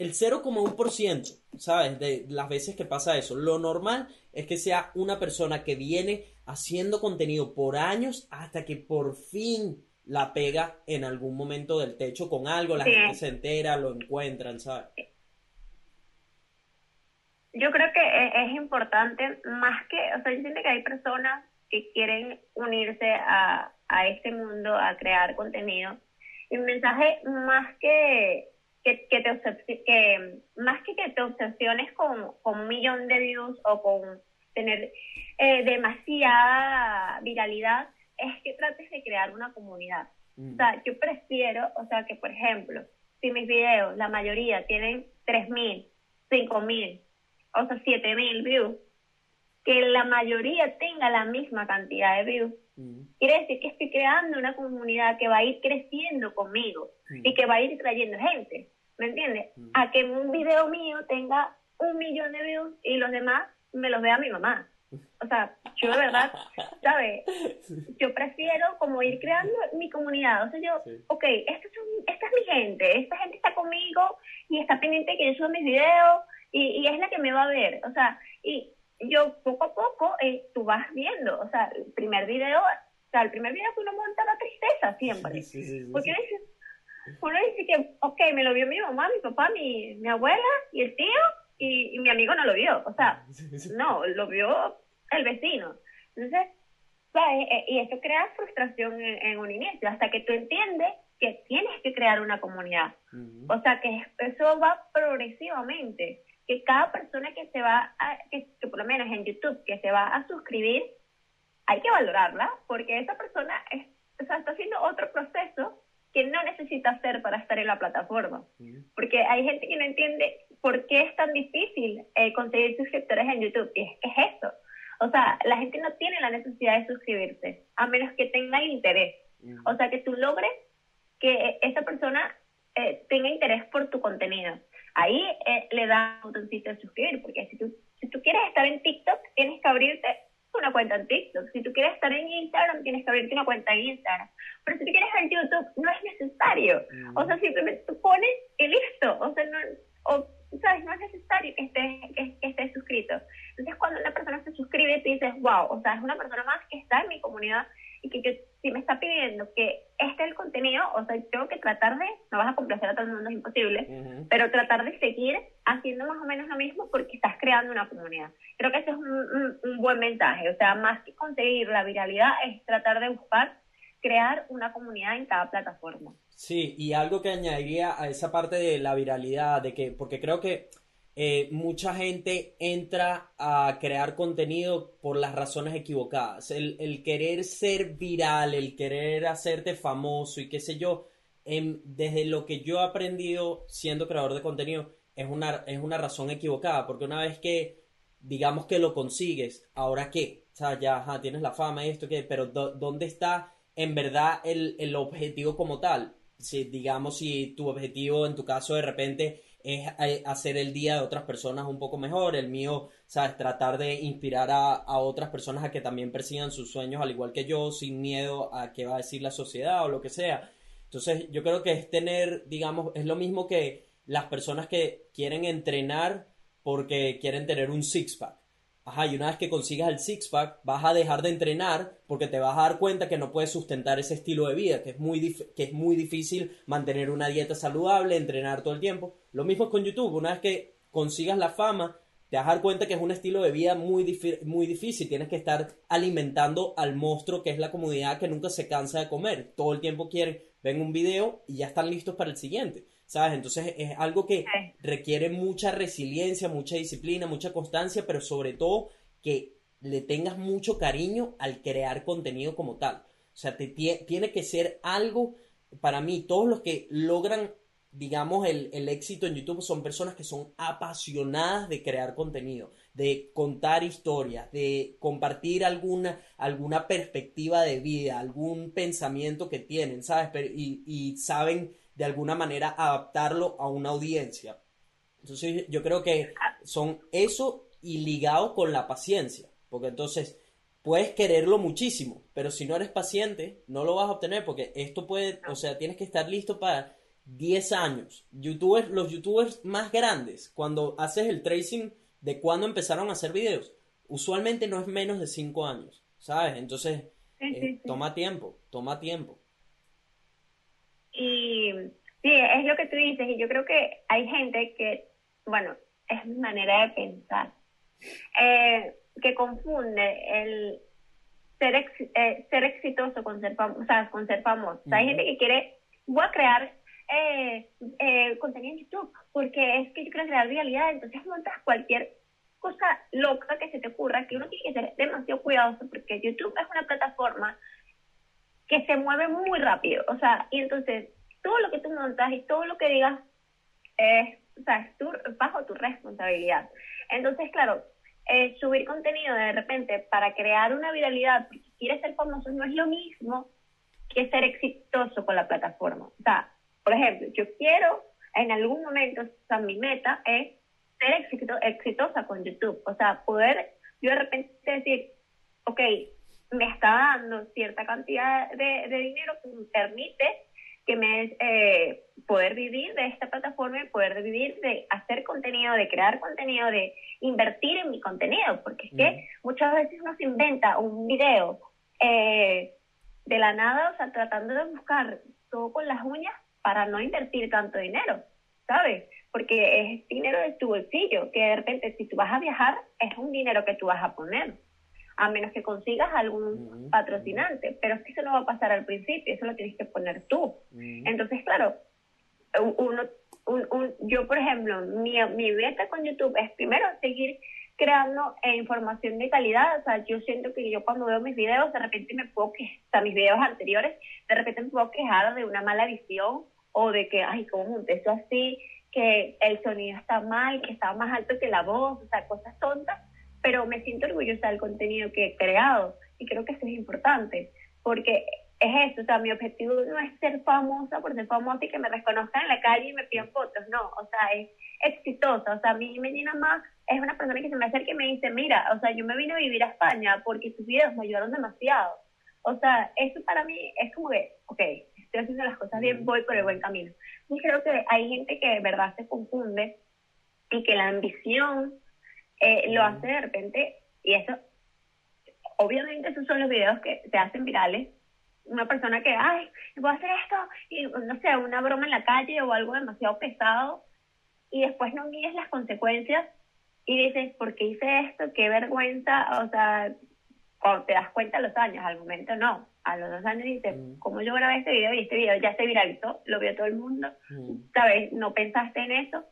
el 0,1%, ¿sabes? De las veces que pasa eso. Lo normal es que sea una persona que viene haciendo contenido por años hasta que por fin la pega en algún momento del techo con algo, la gente se entera, lo encuentran, ¿sabes? Yo creo que e-, es importante, más que, o sea, yo siento que hay personas que quieren unirse a, a este mundo, a crear contenido. Y un mensaje más que que, que, te que más que que te obsesiones con, con un millón de views o con tener eh, demasiada viralidad, es que trates de crear una comunidad. Mm. O sea, yo prefiero, o sea, que por ejemplo, si mis videos, la mayoría tienen 3.000, 5.000, o sea, 7.000 views, que la mayoría tenga la misma cantidad de views. Mm. Quiere decir que estoy creando una comunidad que va a ir creciendo conmigo mm. y que va a ir trayendo gente, ¿me entiendes? A que un video mío tenga un millón de views y los demás me los vea mi mamá. O sea, yo de verdad, ¿sabes? Yo prefiero como ir creando mi comunidad. O sea, yo, ok, esta, esta es mi gente, esta gente está conmigo y está pendiente que yo suba mis videos y, y es la que me va a ver. O sea, y yo poco a poco eh, tú vas viendo, o sea, el primer video, o sea, el primer video que uno monta la tristeza siempre. Porque uno dice, uno dice que, ok, me lo vio mi mamá, mi papá, mi, mi abuela y el tío, y, mi amigo no lo vio. O sea, no, lo vio el vecino. Entonces, ¿sabes? Eh, y esto crea frustración en, un inicio, hasta que tú entiendes que tienes que crear una comunidad. O sea, que eso va progresivamente que cada persona que se va, a, que, por lo menos en YouTube, que se va a suscribir, hay que valorarla, porque esa persona está haciendo otro proceso que no necesita hacer para estar en la plataforma. Porque hay gente que no entiende por qué es tan difícil eh, conseguir suscriptores en YouTube. Y es que es eso. O sea, la gente no tiene la necesidad de suscribirse, a menos que tenga interés. O sea, que tú logres que esa persona eh, tenga interés por tu contenido ahí eh, le da un botoncito de suscribir, porque si tú, si tú quieres estar en TikTok, tienes que abrirte una cuenta en TikTok. Si tú quieres estar en Instagram, tienes que abrirte una cuenta en Instagram. Pero si tú quieres en YouTube, no es necesario. O sea, simplemente tú pones y listo. O sea, no, o, ¿sabes? No es necesario que estés que, que esté suscrito. Entonces, cuando una persona se suscribe, tú dices, wow, o sea, es una persona más que está en mi comunidad y que yo, si me está pidiendo que este es el contenido, o sea, tengo que tratar de, no vas a complacer a todo el mundo, es imposible, pero tratar de seguir haciendo más o menos lo mismo porque estás creando una comunidad. Creo que ese es un, un, buen mensaje, o sea, más que conseguir la viralidad es tratar de buscar crear una comunidad en cada plataforma. Sí, y algo que añadiría a esa parte de la viralidad, de que, porque creo que eh, mucha gente entra a crear contenido por las razones equivocadas. El, querer ser viral, el querer hacerte famoso y qué sé yo, desde lo que yo he aprendido siendo creador de contenido, es una, es una razón equivocada, porque una vez que, digamos que lo consigues, ¿ahora qué? O sea, ya tienes la fama y esto, ¿qué? Pero ¿dónde está en verdad el, el objetivo como tal? Si, digamos, si tu objetivo en tu caso de repente es eh, hacer el día de otras personas un poco mejor, el mío, sabes, tratar de inspirar a, a, otras personas a que también persigan sus sueños al igual que yo, sin miedo a qué va a decir la sociedad o lo que sea. Entonces, yo creo que es tener, digamos, es lo mismo que las personas que quieren entrenar porque quieren tener un six-pack. Ajá, y una vez que consigas el six-pack, vas a dejar de entrenar porque te vas a dar cuenta que no puedes sustentar ese estilo de vida, que es muy, que es muy difícil mantener una dieta saludable, entrenar todo el tiempo. Lo mismo es con YouTube. Una vez que consigas la fama, te vas a dar cuenta que es un estilo de vida muy, muy difícil. Tienes que estar alimentando al monstruo que es la comunidad que nunca se cansa de comer. Todo el tiempo quieren, ven un video y ya están listos para el siguiente. ¿Sabes? Entonces es algo que requiere mucha resiliencia, mucha disciplina, mucha constancia, pero sobre todo que le tengas mucho cariño al crear contenido como tal. O sea, te tiene que ser algo, para mí, todos los que logran, digamos, el, el éxito en YouTube son personas que son apasionadas de crear contenido, de contar historias, de compartir alguna, alguna perspectiva de vida, algún pensamiento que tienen, ¿sabes? y, y saben de alguna manera adaptarlo a una audiencia. Entonces yo creo que son eso y ligado con la paciencia, porque entonces puedes quererlo muchísimo, pero si no eres paciente, no lo vas a obtener, porque esto puede, o sea, tienes que estar listo para 10 años. YouTubers, los youtubers más grandes, cuando haces el tracing de cuándo empezaron a hacer videos, usualmente no es menos de 5 años, ¿sabes? Entonces, eh, toma tiempo, toma tiempo. Y sí, es lo que tú dices, y yo creo que hay gente que, bueno, es mi manera de pensar, eh, que confunde el ser, eh, ser exitoso con ser, o sea, con ser famoso. hay gente que quiere, voy a crear eh, eh, contenido en YouTube, porque es que yo quiero crear realidad, entonces montas cualquier cosa loca que se te ocurra, que uno tiene que ser demasiado cuidadoso, porque YouTube es una plataforma que se mueve muy rápido. O sea, y entonces todo lo que tú montas y todo lo que digas es, o sea, es bajo tu responsabilidad. Entonces, claro, eh, subir contenido de repente para crear una viralidad, porque quieres ser famoso, no es lo mismo que ser exitoso con la plataforma. O sea, por ejemplo, yo quiero en algún momento, o sea, mi meta es ser exitosa con YouTube. O sea, poder yo de repente decir, ok, me está dando cierta cantidad de, dinero que me permite que me eh, poder vivir de esta plataforma y poder vivir de hacer contenido, de crear contenido, de invertir en mi contenido, porque es que muchas veces uno se inventa un video eh, de la nada, o sea, tratando de buscar todo con las uñas para no invertir tanto dinero, ¿sabes? Porque es dinero de tu bolsillo, que de repente si tú vas a viajar, es un dinero que tú vas a poner a menos que consigas algún patrocinante, pero es que eso no va a pasar al principio, eso lo tienes que poner tú. Entonces, claro, uno, un, yo, por ejemplo, mi, mi meta con YouTube es primero seguir creando eh, información de calidad, o sea, yo siento que yo cuando veo mis videos, de repente me puedo quejar, o sea, mis videos anteriores, de repente me puedo quejar de una mala visión o de que, ay, ¿cómo monté eso así? Que el sonido está mal, que está más alto que la voz, o sea, cosas tontas pero me siento orgullosa del contenido que he creado y creo que eso es importante, porque es eso, o sea, mi objetivo no es ser famosa por ser famosa y que me reconozcan en la calle y me pidan fotos, no, o sea, es exitosa, o sea, a mí me llena más, es una persona que se me acerca y me dice, mira, o sea, yo me vine a vivir a España porque tus videos me ayudaron demasiado, o sea, eso para mí es como que, ok, estoy haciendo las cosas bien, voy por el buen camino. Y creo que hay gente que de verdad se confunde y que la ambición eh, lo hace de repente, y eso, obviamente esos son los videos que se hacen virales, una persona que, ay, voy a hacer esto, y no sé, una broma en la calle o algo demasiado pesado, y después no mides las consecuencias y dices, ¿por qué hice esto? Qué vergüenza, o sea, cuando te das cuenta a los años, al momento no, a los dos años dices, mm. ¿cómo yo grabé este video y este video ya se viralizó? Lo vio todo el mundo, ¿sabes? No pensaste en eso,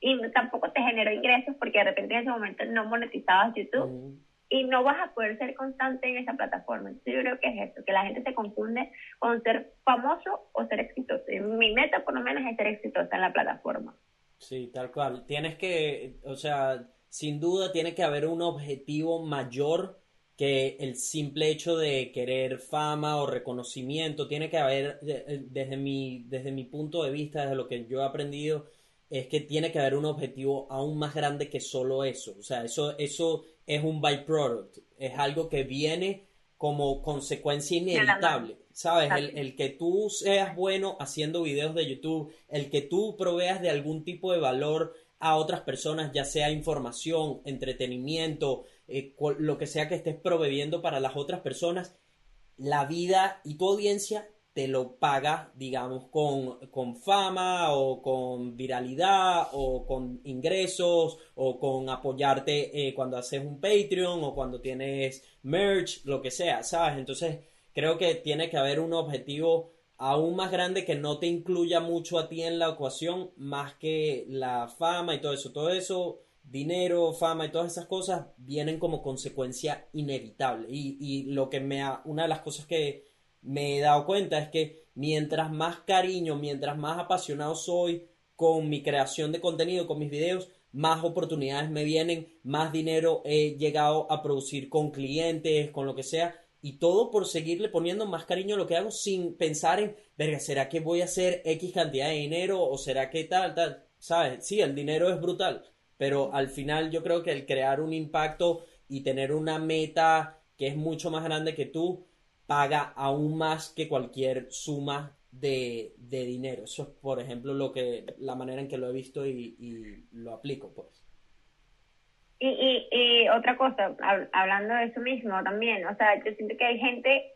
y tampoco te generó ingresos porque de repente en ese momento no monetizabas YouTube y no vas a poder ser constante en esa plataforma. Entonces yo creo que es eso, que la gente se confunde con ser famoso o ser exitoso. Y mi meta por lo menos es ser exitosa en la plataforma. Sí, tal cual. Tienes que, o sea, sin duda tiene que haber un objetivo mayor que el simple hecho de querer fama o reconocimiento. Tiene que haber, desde mi, desde mi punto de vista, desde lo que yo he aprendido, es que tiene que haber un objetivo aún más grande que solo eso. O sea, eso, eso es un byproduct, es algo que viene como consecuencia inevitable. ¿Sabes? El, el, que tú seas bueno haciendo videos de YouTube, el que tú proveas de algún tipo de valor a otras personas, ya sea información, entretenimiento, eh, lo que sea que estés proveyendo para las otras personas, la vida y tu audiencia te lo paga, digamos, con, con, fama o con viralidad o con ingresos o con apoyarte eh, cuando haces un Patreon o cuando tienes merch, lo que sea, ¿sabes? Entonces creo que tiene que haber un objetivo aún más grande que no te incluya mucho a ti en la ecuación más que la fama y todo eso. Todo eso, dinero, fama y todas esas cosas vienen como consecuencia inevitable. Y lo que me ha, una de las cosas que me he dado cuenta es que mientras más cariño, mientras más apasionado soy con mi creación de contenido, con mis videos, más oportunidades me vienen, más dinero he llegado a producir con clientes, con lo que sea, y todo por seguirle poniendo más cariño a lo que hago sin pensar en, verga, ¿será que voy a hacer X cantidad de dinero o será que tal, tal? ¿Sabes? Sí, el dinero es brutal, pero al final yo creo que el crear un impacto y tener una meta que es mucho más grande que tú, paga aún más que cualquier suma de, dinero. Eso es, por ejemplo, lo que la manera en que lo he visto y, lo aplico, pues. Y, y, y, otra cosa, hablando de eso mismo también, o sea, yo siento que hay gente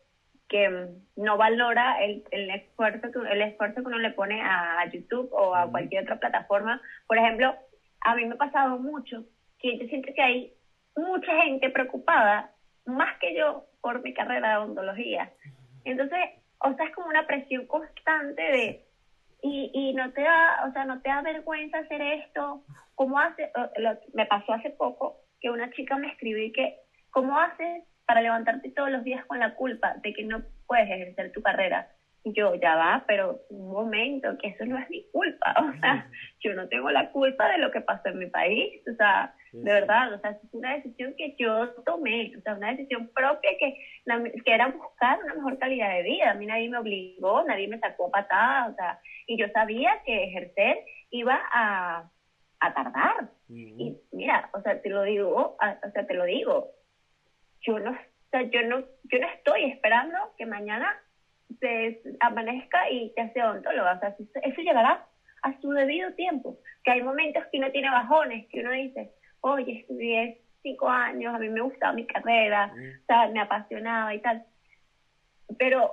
que no valora el, el esfuerzo que el esfuerzo que uno le pone a YouTube o a cualquier otra plataforma. Por ejemplo, a mí me ha pasado mucho que yo siento que hay mucha gente preocupada, más que yo, por mi carrera de odontología. Entonces, o sea, es como una presión constante de, y, y no te da, o sea, no te da vergüenza hacer esto, ¿cómo hace? me pasó hace poco que una chica me escribió que, ¿cómo haces para levantarte todos los días con la culpa de que no puedes ejercer tu carrera? Y yo, ya va, pero un momento, que eso no es mi culpa, o sea, yo no tengo la culpa de lo que pasó en mi país, o sea, de verdad, o sea, es una decisión que yo tomé, o sea, una decisión propia que, que era buscar una mejor calidad de vida. A mí nadie me obligó, nadie me sacó patadas, o sea, y yo sabía que ejercer iba a, a tardar. Y mira, o sea, te lo digo, o sea, te lo digo, yo no, o sea, yo no, yo no estoy esperando que mañana se amanezca y te hace odontóloga, o sea, eso llegará a su debido tiempo, que hay momentos que uno tiene bajones, que uno dice, oye, estudié cinco años, a mí me gustaba mi carrera, o sea, me apasionaba y tal. Pero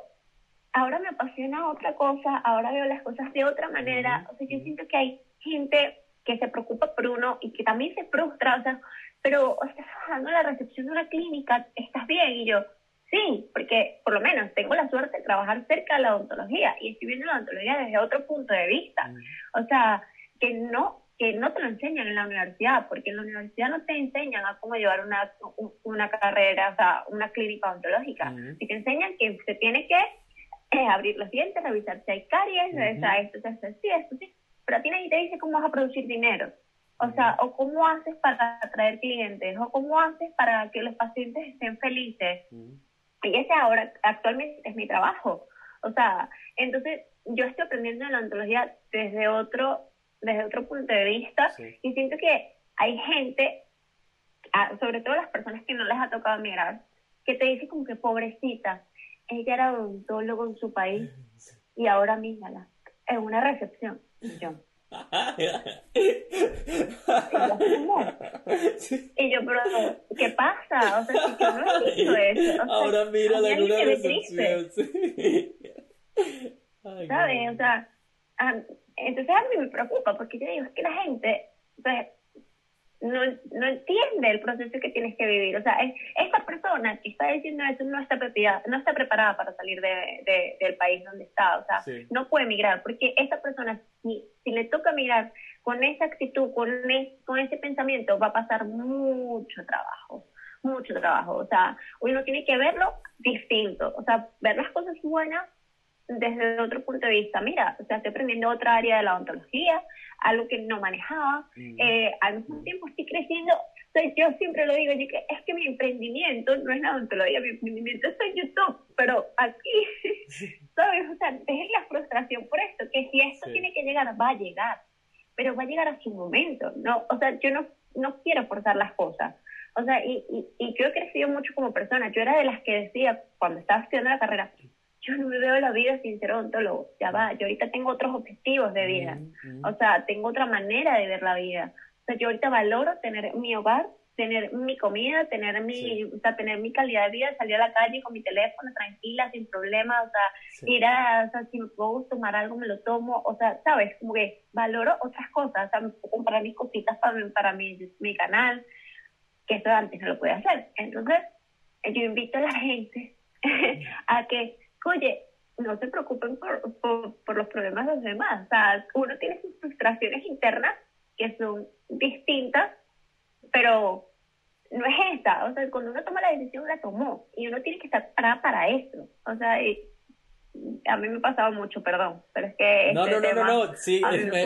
ahora me apasiona otra cosa, ahora veo las cosas de otra manera. O sea, yo siento que hay gente que se preocupa por uno y que también se frustra, o sea, pero estás trabajando en la recepción de una clínica, estás bien. Y yo, sí, porque por lo menos tengo la suerte de trabajar cerca de la odontología y estoy viendo la odontología desde otro punto de vista. O sea, que no que no te lo enseñan en la universidad, porque en la universidad no te enseñan a cómo llevar una, una carrera, o sea, una clínica odontológica. Y te enseñan que se tiene que eh, abrir los dientes, revisar si hay caries, o sea, esto, esto, esto, sí, esto, sí. Pero a ti nadie te dice cómo vas a producir dinero. O sea, o cómo haces para atraer clientes, o cómo haces para que los pacientes estén felices. Y ese ahora, actualmente, es mi trabajo. O sea, entonces yo estoy aprendiendo en la odontología desde otro desde otro punto de vista y siento que hay gente, sobre todo las personas que no les ha tocado mirar, que te dice como que pobrecita, ella era odontólogo en su país y ahora mírala, en una recepción. Y yo, y yo, pero, ¿qué pasa? O sea, si yo no he visto eso. Ahora mírala en una recepción. ¿Sabes? O sea, entonces a mí me preocupa porque yo digo, es que la gente no, no entiende el proceso que tienes que vivir. O sea, es, esta persona que está diciendo eso no está preparada, no está preparada para salir de, del país donde está. O sea, no puede migrar porque esta persona, si, si le toca migrar con esa actitud, con, con ese pensamiento, va a pasar mucho trabajo, mucho trabajo. O sea, uno tiene que verlo distinto, o sea, ver las cosas buenas desde otro punto de vista. Mira, o sea, estoy aprendiendo otra área de la odontología, algo que no manejaba, mm. eh, al mismo tiempo estoy creciendo. yo siempre lo digo, yo que es que mi emprendimiento no es la odontología, mi emprendimiento es en YouTube, pero aquí, ¿sabes? O sea, es la frustración por esto, que si esto tiene que llegar, va a llegar, pero va a llegar a su momento, ¿no? O sea, yo no, no quiero forzar las cosas. O sea, y, y, y yo he crecido mucho como persona. Yo era de las que decía, cuando estaba estudiando la carrera, yo no me veo la vida sin ser odontólogo, ya va, yo ahorita tengo otros objetivos de vida, mm, mm. o sea, tengo otra manera de ver la vida. O sea, yo ahorita valoro tener mi hogar, tener mi comida, tener mi, o sea, tener mi calidad de vida, salir a la calle con mi teléfono tranquila, sin problemas, o sea, ir a, o sea, si me puedo tomar algo, me lo tomo, o sea, sabes, como que valoro otras cosas, o sea, me puedo comprar mis cositas para, para mi, mi canal, que eso antes no lo podía hacer. Entonces, yo invito a la gente a que oye, no se preocupen por, por, los problemas de los demás. O sea, uno tiene sus frustraciones internas que son distintas, pero no es esa. O sea, cuando uno toma la decisión, la tomó. Y uno tiene que estar parada para eso. O sea, a mí me ha pasado mucho, perdón, pero es que... No, este no, no, no, no, sí,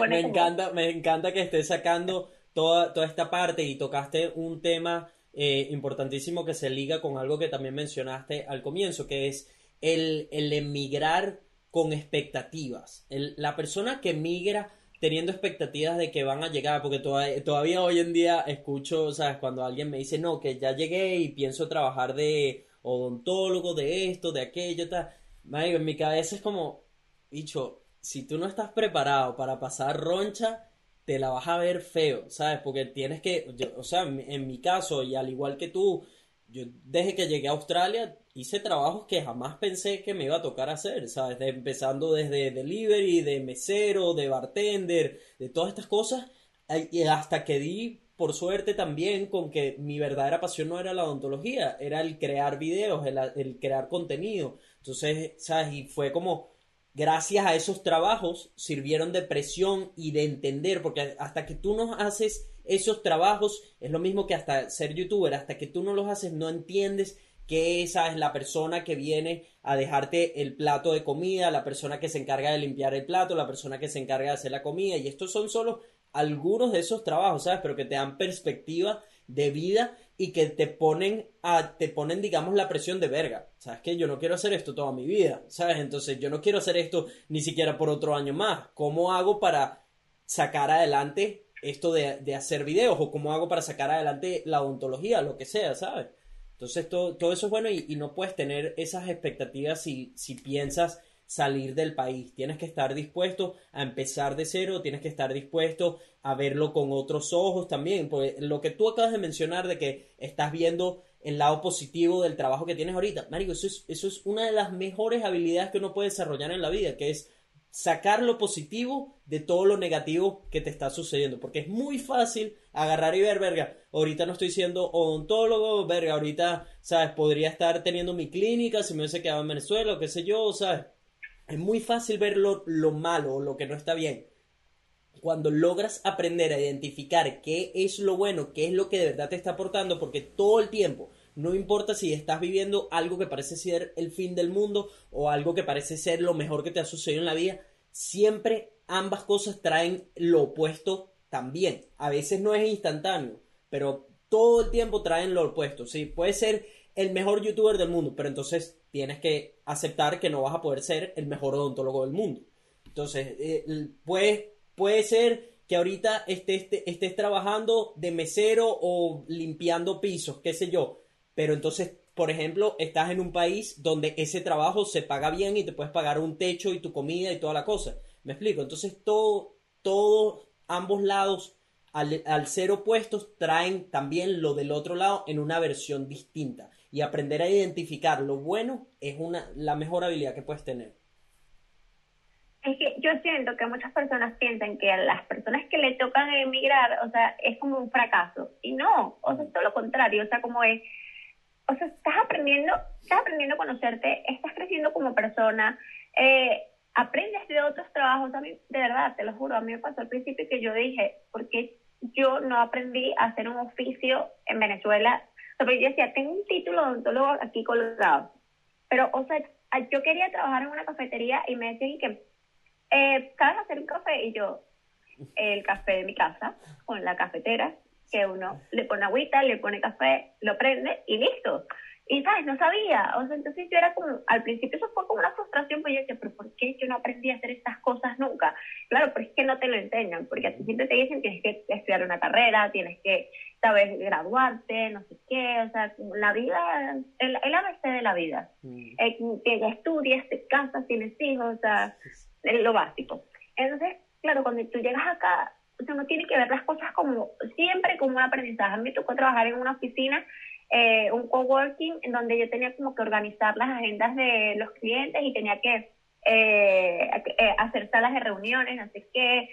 me, encanta, me encanta que estés sacando toda, toda esta parte y tocaste un tema eh, importantísimo que se liga con algo que también mencionaste al comienzo, que es el, emigrar con expectativas. la persona que migra teniendo expectativas de que van a llegar, porque todavía, hoy en día escucho, ¿sabes? Cuando alguien me dice, no, que ya llegué y pienso trabajar de odontólogo, de esto, de aquello, tal. en mi cabeza es como, dicho, si tú no estás preparado para pasar roncha, te la vas a ver feo, ¿sabes? Porque tienes que, o sea, en mi caso, y al igual que tú, yo desde que llegué a Australia hice trabajos que jamás pensé que me iba a tocar hacer, ¿sabes? empezando desde delivery, de mesero, de bartender, de todas estas cosas, hasta que di, por suerte también, con que mi verdadera pasión no era la odontología, era el crear videos, el, el crear contenido. Entonces, ¿sabes? Y fue como, gracias a esos trabajos, sirvieron de presión y de entender, porque hasta que tú no haces esos trabajos, es lo mismo que hasta ser youtuber, hasta que tú no los haces, no entiendes que esa es la persona que viene a dejarte el plato de comida, la persona que se encarga de limpiar el plato, la persona que se encarga de hacer la comida. Y estos son solo algunos de esos trabajos, ¿sabes? Pero que te dan perspectiva de vida y que te ponen a, te ponen, digamos, la presión de verga. ¿Sabes que Yo no quiero hacer esto toda mi vida, ¿sabes? Entonces yo no quiero hacer esto ni siquiera por otro año más. ¿Cómo hago para sacar adelante esto de, de hacer videos? ¿O cómo hago para sacar adelante la odontología, lo que sea, ¿sabes? Entonces todo, todo eso es bueno y, no puedes tener esas expectativas si, si piensas salir del país. Tienes que estar dispuesto a empezar de cero, tienes que estar dispuesto a verlo con otros ojos también. Porque lo que tú acabas de mencionar de que estás viendo el lado positivo del trabajo que tienes ahorita, Marico, eso es, eso es una de las mejores habilidades que uno puede desarrollar en la vida, que es sacar lo positivo de todo lo negativo que te está sucediendo. Porque es muy fácil agarrar y ver, verga, ahorita no estoy siendo odontólogo, verga, ahorita, ¿sabes? Podría estar teniendo mi clínica si me hubiese quedado en Venezuela o qué sé yo, ¿sabes? Es muy fácil ver lo, lo malo o lo que no está bien. Cuando logras aprender a identificar qué es lo bueno, qué es lo que de verdad te está aportando, porque todo el tiempo no importa si estás viviendo algo que parece ser el fin del mundo o algo que parece ser lo mejor que te ha sucedido en la vida, siempre ambas cosas traen lo opuesto también. A veces no es instantáneo, pero todo el tiempo traen lo opuesto. Sí, puede ser el mejor youtuber del mundo, pero entonces tienes que aceptar que no vas a poder ser el mejor odontólogo del mundo. Entonces, eh, puede, puede ser que ahorita estés, estés trabajando de mesero o limpiando pisos, qué sé yo, pero entonces, por ejemplo, estás en un país donde ese trabajo se paga bien y te puedes pagar un techo y tu comida y toda la cosa. ¿Me explico? Entonces, todo, todos, ambos lados, al, ser opuestos, traen también lo del otro lado en una versión distinta. Y aprender a identificar lo bueno es una, la mejor habilidad que puedes tener. Es que yo siento que muchas personas piensan que a las personas que le tocan emigrar, o sea, es como un fracaso. Y no, o sea, es todo lo contrario. O sea, como es, o sea, estás aprendiendo, estás aprendiendo a conocerte, estás creciendo como persona, eh, aprendes de otros trabajos. A mí, de verdad, te lo juro, a mí me pasó al principio que yo dije, ¿por qué yo no aprendí a hacer un oficio en Venezuela? O sea, yo decía, tengo un título de odontólogo aquí colgado. Pero, o sea, yo quería trabajar en una cafetería y me decían que, eh, ¿sabes hacer un café? Y yo, el café de mi casa, con la cafetera, que uno le pone agüita, le pone café, lo prende y listo. Y, ¿sabes? No sabía. O sea, entonces yo era como, al principio eso fue como una frustración, porque yo decía, pero ¿por qué yo no aprendí a hacer estas cosas nunca? Claro, pero es que no te lo enseñan, porque a ti siempre te dicen que tienes que estudiar una carrera, tienes que, ¿sabes? Graduarte, no sé qué. O sea, la vida, el, el ABC de la vida. Mm. Eh, que estudias, te casas, tienes hijos, o sea, es lo básico. Entonces, claro, cuando tú llegas acá, uno tiene que ver las cosas como, siempre como un aprendizaje. A mí me tocó trabajar en una oficina eh, un coworking en donde yo tenía como que organizar las agendas de los clientes y tenía que eh, eh, hacer salas de reuniones, así que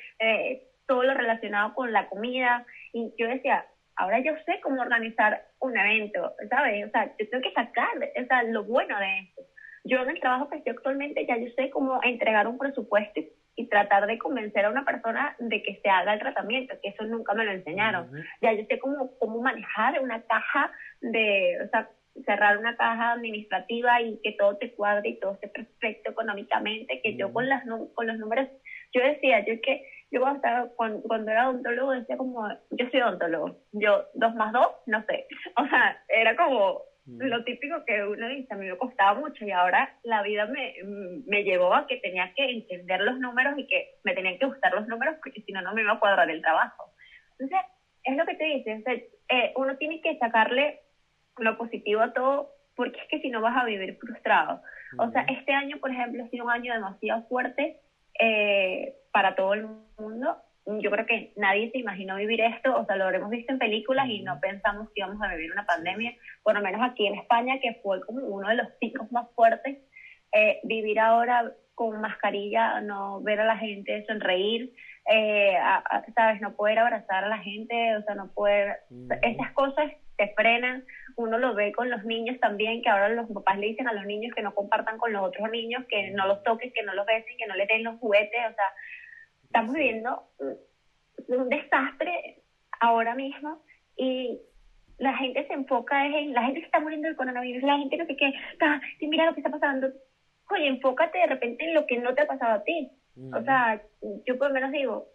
todo lo relacionado con la comida. Y yo decía, ahora yo sé cómo organizar un evento, ¿sabes? O sea, yo tengo que sacar o sea, lo bueno de esto. Yo en el trabajo que estoy actualmente ya yo sé cómo entregar un presupuesto y tratar de convencer a una persona de que se haga el tratamiento, que eso nunca me lo enseñaron. Ya yo sé cómo, cómo manejar una caja de, o sea, cerrar una caja administrativa y que todo te cuadre y todo esté perfecto económicamente, que yo con, las, con los números, yo decía, yo que yo cuando, estaba, cuando, era odontólogo decía como, yo soy odontólogo, yo dos más dos, no sé, o sea, era como, lo típico que uno dice, a mí me costaba mucho y ahora la vida me, me llevó a que tenía que entender los números y que me tenían que gustar los números porque si no, no me iba a cuadrar el trabajo. Entonces, es lo que te dice, eh, uno tiene que sacarle lo positivo a todo porque es que si no vas a vivir frustrado. O sea, este año, por ejemplo, ha sido un año demasiado fuerte eh, para todo el mundo yo creo que nadie se imaginó vivir esto, o sea, lo habremos visto en películas y no pensamos que íbamos a vivir una pandemia, por lo menos aquí en España, que fue como uno de los picos más fuertes, eh, vivir ahora con mascarilla, no ver a la gente sonreír, eh, sabes, no poder abrazar a la gente, o sea, no poder, esas cosas te frenan, uno lo ve con los niños también, que ahora los papás le dicen a los niños que no compartan con los otros niños, que no los toquen, que no los besen, que no les den los juguetes, o sea, estamos viviendo un desastre ahora mismo y la gente se enfoca en la gente que está muriendo del coronavirus, la gente no sé qué, mira lo que está pasando. Oye, enfócate de repente en lo que no te ha pasado a ti. O sea, yo por lo menos digo,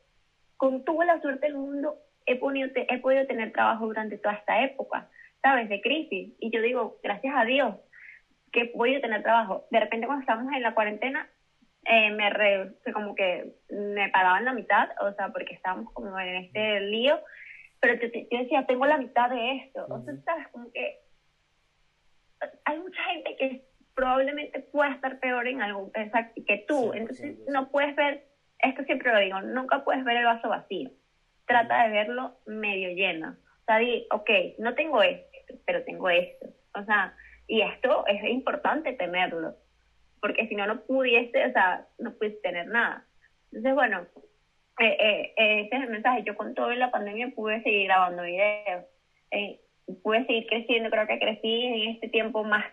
con toda la suerte del mundo he podido, he podido tener trabajo durante toda esta época, ¿sabes? De crisis. Y yo digo, gracias a Dios que he podido tener trabajo. De repente cuando estamos en la cuarentena, eh, me re, como que me pagaban la mitad, o sea, porque estábamos como en este lío, pero yo, decía, tengo la mitad de esto. O sea, sabes, como que hay mucha gente que probablemente pueda estar peor en algo que tú, entonces no puedes ver, esto siempre lo digo, nunca puedes ver el vaso vacío, trata de verlo medio lleno. O sea, di, ok, no tengo esto, pero tengo esto. O sea, y esto es importante tenerlo porque si no, no pudiese, o sea, no pudiese tener nada. Entonces, bueno, eh, eh, eh, ese es el mensaje. Yo con todo la pandemia pude seguir grabando videos, pude seguir creciendo, creo que crecí en este tiempo más,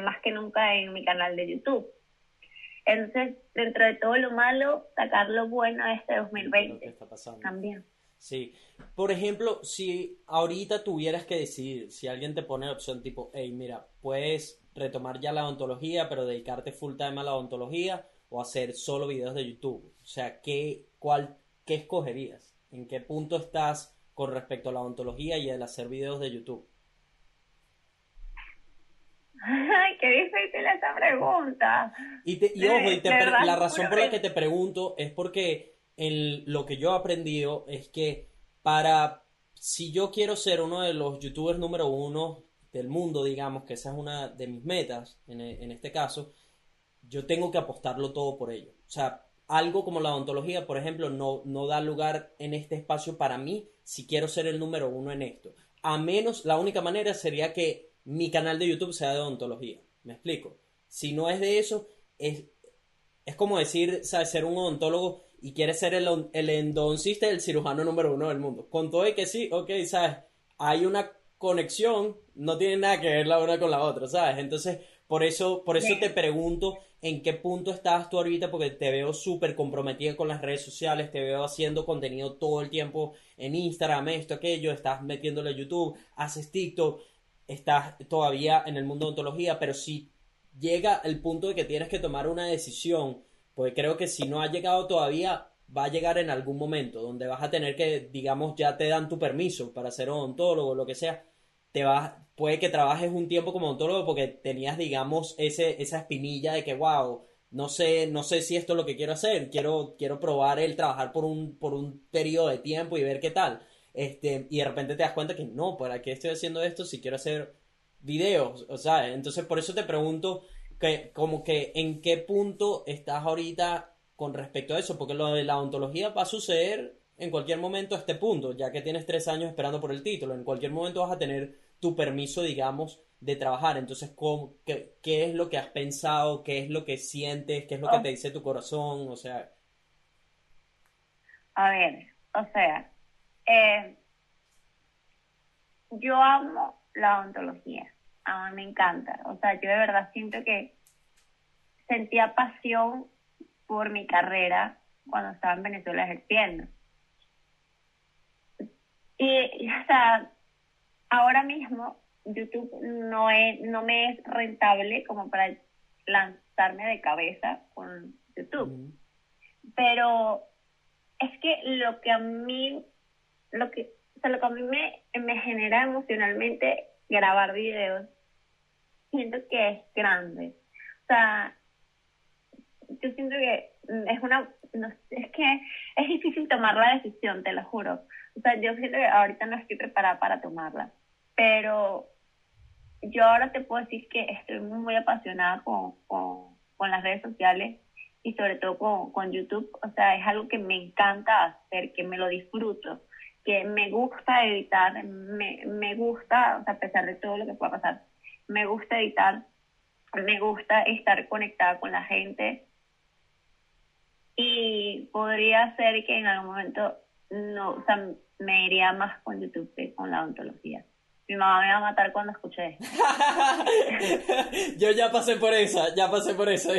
más que nunca en mi canal de YouTube. Entonces, dentro de todo lo malo, sacar lo bueno de este 2020 está pasando. también. Sí, por ejemplo, si ahorita tuvieras que decidir, si alguien te pone la opción tipo, hey, mira, puedes retomar ya la odontología, pero dedicarte full time a la odontología o hacer solo videos de YouTube? O sea, ¿qué, cuál, qué escogerías? ¿En qué punto estás con respecto a la odontología y el hacer videos de YouTube? Ay, qué difícil esa pregunta. Y, ojo, la razón por la que te pregunto es porque lo que yo he aprendido es que para, si yo quiero ser uno de los youtubers número uno del mundo, digamos, que esa es una de mis metas en, en este caso, yo tengo que apostarlo todo por ello. O sea, algo como la odontología, por ejemplo, no, no da lugar en este espacio para mí si quiero ser el número uno en esto. A menos, la única manera sería que mi canal de YouTube sea de odontología. ¿Me explico? Si no es de eso, es, es como decir, ¿sabes? Ser un odontólogo y quieres ser el, el endodoncista el cirujano número uno del mundo. Con todo y que sí, ok, ¿sabes? Hay una conexión no tienen nada que ver la una con la otra, ¿sabes? Entonces, por eso, por eso te pregunto en qué punto estás tú ahorita, porque te veo súper comprometida con las redes sociales, te veo haciendo contenido todo el tiempo en Instagram, esto, aquello, estás metiéndole a YouTube, haces TikTok, estás todavía en el mundo de ontología, pero si llega el punto de que tienes que tomar una decisión, pues creo que si no ha llegado todavía, va a llegar en algún momento, donde vas a tener que, digamos, ya te dan tu permiso para ser odontólogo, lo que sea, te vas, puede que trabajes un tiempo como odontólogo porque tenías, digamos, ese, esa espinilla de que, wow, no sé, no sé si esto es lo que quiero hacer, quiero, quiero probar el trabajar por un, por un periodo de tiempo y ver qué tal. Este, y de repente te das cuenta que no, ¿para qué estoy haciendo esto si quiero hacer videos? O sea, entonces por eso te pregunto que, como que en qué punto estás ahorita con respecto a eso, porque lo de la ontología va a suceder en cualquier momento a este punto, ya que tienes tres años esperando por el título, en cualquier momento vas a tener tu permiso, digamos, de trabajar. Entonces, ¿cómo, qué, qué, es lo que has pensado? ¿Qué es lo que sientes? ¿Qué es lo que te dice tu corazón? O sea... A ver, o sea, eh, yo amo la ontología, a mí me encanta. O sea, yo de verdad siento que sentía pasión por mi carrera cuando estaba en Venezuela ejerciendo. Y, o sea, ahora mismo YouTube no, es, no me es rentable como para lanzarme de cabeza con YouTube. Pero es que lo que a mí, lo que, o sea, lo que a mí me, me genera emocionalmente grabar videos, siento que es grande. O sea, yo siento que es una, es que es difícil tomar la decisión, te lo juro. O sea, yo siento que ahorita no estoy preparada para tomarla, pero yo ahora te puedo decir que estoy muy, apasionada con, con, con, las redes sociales y sobre todo con, con YouTube. O sea, es algo que me encanta hacer, que me lo disfruto, que me gusta editar, me, me gusta, o sea, a pesar de todo lo que pueda pasar, me gusta editar, me gusta estar conectada con la gente y podría ser que en algún momento no, o sea, me iría más con YouTube que con la ontología. Mi mamá me va a matar cuando escuché Yo ya pasé por esa, ya pasé por eso.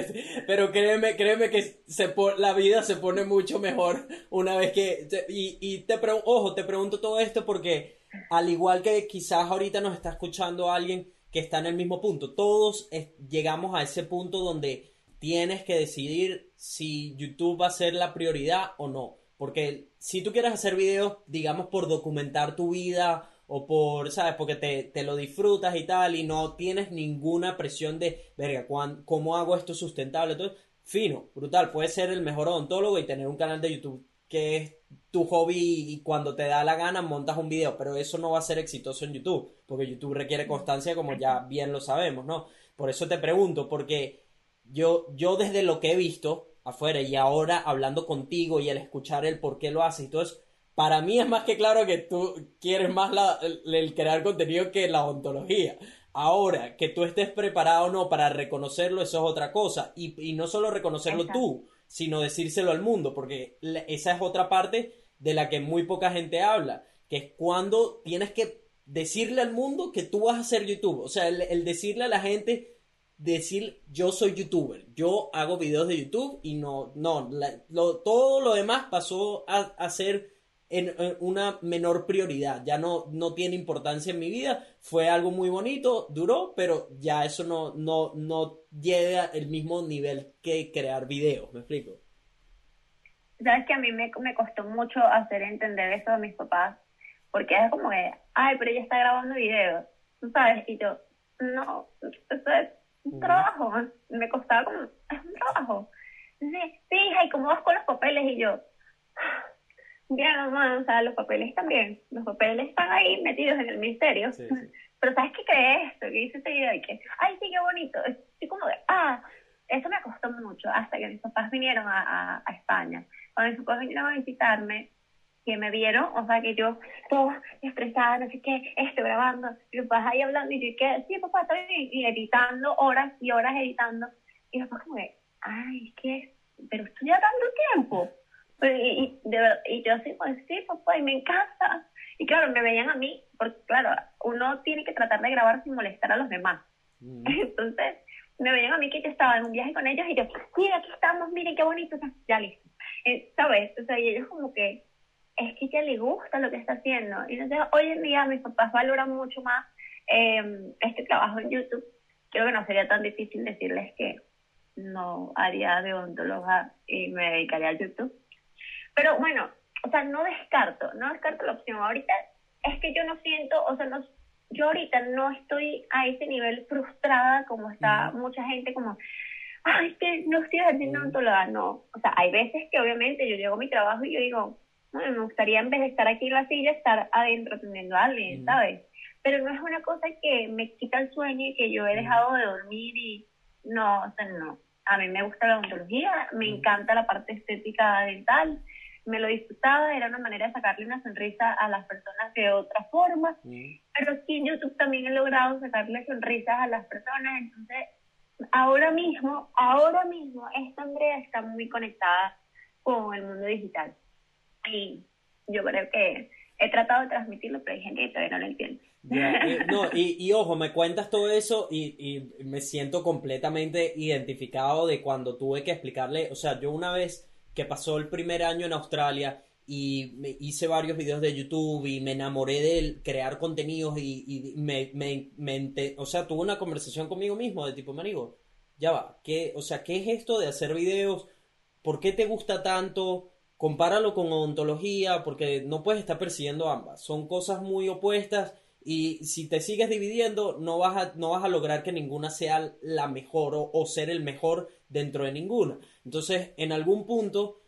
Pero créeme, créeme que se la vida se pone mucho mejor una vez que... Y, y te ojo, te pregunto todo esto porque al igual que quizás ahorita nos está escuchando alguien que está en el mismo punto, todos llegamos a ese punto donde tienes que decidir si YouTube va a ser la prioridad o no. Porque si tú quieres hacer videos, digamos, por documentar tu vida o por, ¿sabes? Porque te, te lo disfrutas y tal y no tienes ninguna presión de, verga, ¿cómo hago esto sustentable? Entonces, fino, brutal, puedes ser el mejor odontólogo y tener un canal de YouTube que es tu hobby y cuando te da la gana montas un video, pero eso no va a ser exitoso en YouTube, porque YouTube requiere constancia como ya bien lo sabemos, ¿no? Por eso te pregunto, porque yo, yo desde lo que he visto afuera y ahora hablando contigo y al escuchar el por qué lo haces y todo eso, para mí es más que claro que tú quieres más la, el, crear contenido que la ontología. Ahora, que tú estés preparado o no para reconocerlo, eso es otra cosa. Y, y no solo reconocerlo tú, sino decírselo al mundo, porque esa es otra parte de la que muy poca gente habla, que es cuando tienes que decirle al mundo que tú vas a ser YouTube. O sea, el decirle a la gente, decir yo soy youtuber, yo hago videos de YouTube y no, no, todo lo demás pasó a, ser en, una menor prioridad, ya no, no tiene importancia en mi vida, fue algo muy bonito, duró, pero ya eso no, no, no llega el mismo nivel que crear videos, ¿me explico? Sabes que a mí me, me costó mucho hacer entender eso a mis papás, porque es como que, ay, pero ella está grabando videos, ¿tú sabes? Y yo, no, eso es un trabajo, me costaba como, es un trabajo. Sí, sí, hija, ¿y cómo vas con los papeles? Y yo, bien, mamá, o sea, los papeles también, los papeles están ahí metidos en el ministerio. Pero ¿sabes qué crees esto? Que hice este video y que, ay, sí, qué bonito. Estoy como de, ah, eso me costó mucho hasta que mis papás vinieron a, a España. Cuando mis papás vinieron a visitarme, que me vieron, o sea, que yo todo estresada, no sé qué, estoy grabando, y papá ahí hablando, y yo que, sí, papá, estoy y editando horas y horas editando, y papá como que, ay, ¿qué? Pero estoy ya dando tiempo. Y, y, de, y yo así, pues sí, papá, y me encanta, Y claro, me veían a mí, porque claro, uno tiene que tratar de grabar sin molestar a los demás. Mm. Entonces, me veían a mí que yo estaba en un viaje con ellos y yo, mira, aquí estamos, miren qué bonito, ya listo. Eh, ¿Sabes? O sea, y ellos como que, es que ya le gusta lo que está haciendo. Y entonces, hoy en día mis papás valoran mucho más eh, este trabajo en YouTube. Creo que no sería tan difícil decirles que no haría de odontóloga y me dedicaría a YouTube. Pero bueno, o sea, no descarto, no descarto la opción. Ahorita es que yo no siento, o sea, no, yo ahorita no estoy a ese nivel frustrada como está mucha gente, como, ay, que no estoy haciendo odontología. No, o sea, hay veces que obviamente yo llego a mi trabajo y yo digo, bueno, me gustaría en vez de estar aquí en la silla, estar adentro atendiendo a alguien, ¿sabes? Pero no es una cosa que me quita el sueño y que yo he dejado de dormir y no, o sea, no. A mí me gusta la odontología, me encanta la parte estética dental, me lo disfrutaba, era una manera de sacarle una sonrisa a las personas de otra forma, pero aquí en YouTube también he logrado sacarle sonrisas a las personas, entonces ahora mismo, ahora mismo esta Andrea está muy conectada con el mundo digital y yo creo que he tratado de transmitirlo, pero hay gente que todavía no lo entiende. Eh, no, y, y, ojo, me cuentas todo eso y, y me siento completamente identificado de cuando tuve que explicarle, o sea, yo una vez que pasó el primer año en Australia y me hice varios videos de YouTube y me enamoré de crear contenidos y, me, me, o sea, tuve una conversación conmigo mismo de tipo, marigo, ya va, ¿qué, o sea, ¿qué es esto de hacer videos? ¿Por qué te gusta tanto? Compáralo con odontología, porque no puedes estar persiguiendo ambas. Son cosas muy opuestas y si te sigues dividiendo, no vas a, no vas a lograr que ninguna sea la mejor o, ser el mejor dentro de ninguna. Entonces, en algún punto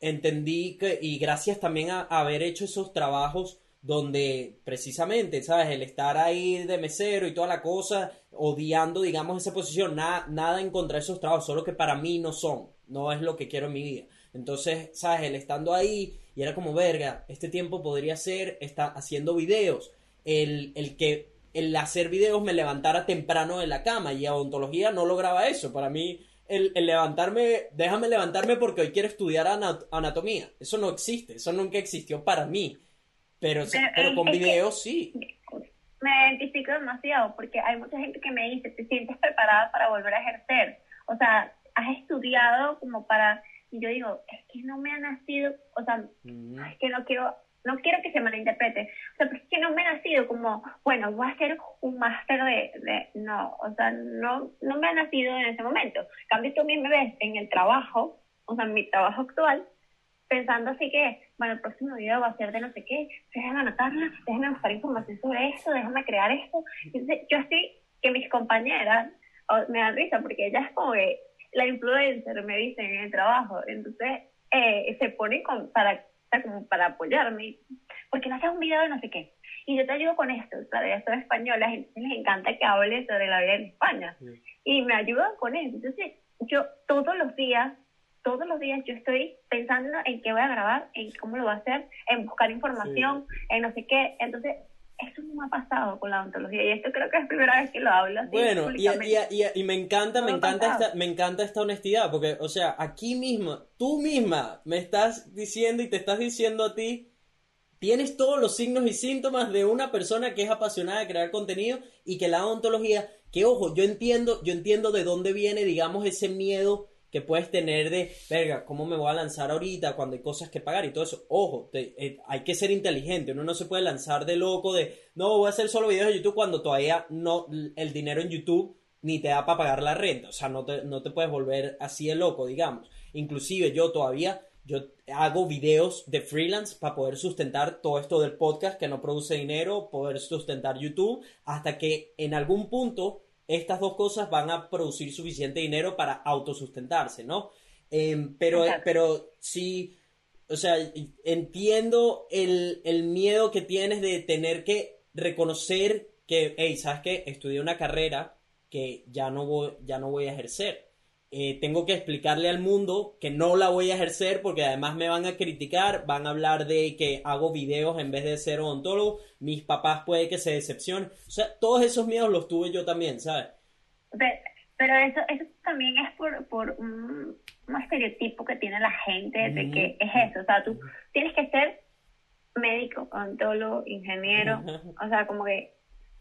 entendí que, y gracias también a, haber hecho esos trabajos donde precisamente, ¿sabes? El estar ahí de mesero y toda la cosa, odiando, digamos, esa posición, nada, nada en esos trabajos, solo que para mí no son, no es lo que quiero en mi vida. Entonces, ¿sabes? El estando ahí y era como, verga, este tiempo podría ser, está haciendo videos el, el que el hacer videos me levantara temprano de la cama y a odontología no lograba eso. Para mí, el, el, levantarme, déjame levantarme porque hoy quiero estudiar anatomía. Eso no existe, eso nunca existió para mí. Pero, pero, con videos sí. Me identifico demasiado porque hay mucha gente que me dice, ¿te sientes preparada para volver a ejercer? O sea, has estudiado como para... Y yo digo, es que no me ha nacido, o sea, es que no quiero no quiero que se malinterprete, o sea, es que no me ha nacido como, bueno, voy a hacer un máster de, no, o sea, no, no me ha nacido en ese momento. En cambio, tú también me ves en el trabajo, o sea, en mi trabajo actual, pensando así que, bueno, el próximo video va a ser de no sé qué, déjame anotarla, déjame buscar información sobre esto, déjame crear esto. Entonces, yo así que mis compañeras me dan risa porque ellas como que la influencer me dicen en el trabajo, entonces eh, se ponen con, para como para apoyarme, porque no haces un video de no sé qué. Y yo te ayudo con esto, claro, ya soy española, les encanta que hable sobre la vida en España. Y me ayudan con eso. Entonces, yo todos los días, todos los días yo estoy pensando en qué voy a grabar, en cómo lo voy a hacer, en buscar información, en no sé qué. Entonces, eso no me ha pasado con la odontología y esto creo que es la primera vez que lo hablo. Así, bueno, y, y, y, me encanta, me encanta, esta, me encanta esta honestidad, porque, o sea, aquí mismo, tú misma me estás diciendo y te estás diciendo a ti, tienes todos los signos y síntomas de una persona que es apasionada de crear contenido y que la odontología, que ojo, yo entiendo, yo entiendo de dónde viene, digamos, ese miedo que puedes tener de, verga, ¿cómo me voy a lanzar ahorita cuando hay cosas que pagar y todo eso? Ojo, eh, hay que ser inteligente, uno no se puede lanzar de loco de, no, voy a hacer solo videos de YouTube cuando todavía no, el dinero en YouTube ni te da para pagar la renta, o sea, no te, no te puedes volver así de loco, digamos. Inclusive yo todavía, yo hago videos de freelance para poder sustentar todo esto del podcast que no produce dinero, poder sustentar YouTube, hasta que en algún punto estas dos cosas van a producir suficiente dinero para autosustentarse, ¿no? Em, pero, pero sí, o sea, entiendo el, el, miedo que tienes de tener que reconocer que, hey, ¿sabes qué? Estudié una carrera que ya no voy, ya no voy a ejercer. Eh, tengo que explicarle al mundo que no la voy a ejercer porque además me van a criticar, van a hablar de que hago videos en vez de ser odontólogo, mis papás puede que se decepcionen, o sea, todos esos miedos los tuve yo también, ¿sabes? Pero, eso, eso también es por, por un, estereotipo que tiene la gente de que es eso, o sea, tú tienes que ser médico, odontólogo, ingeniero, o sea, como que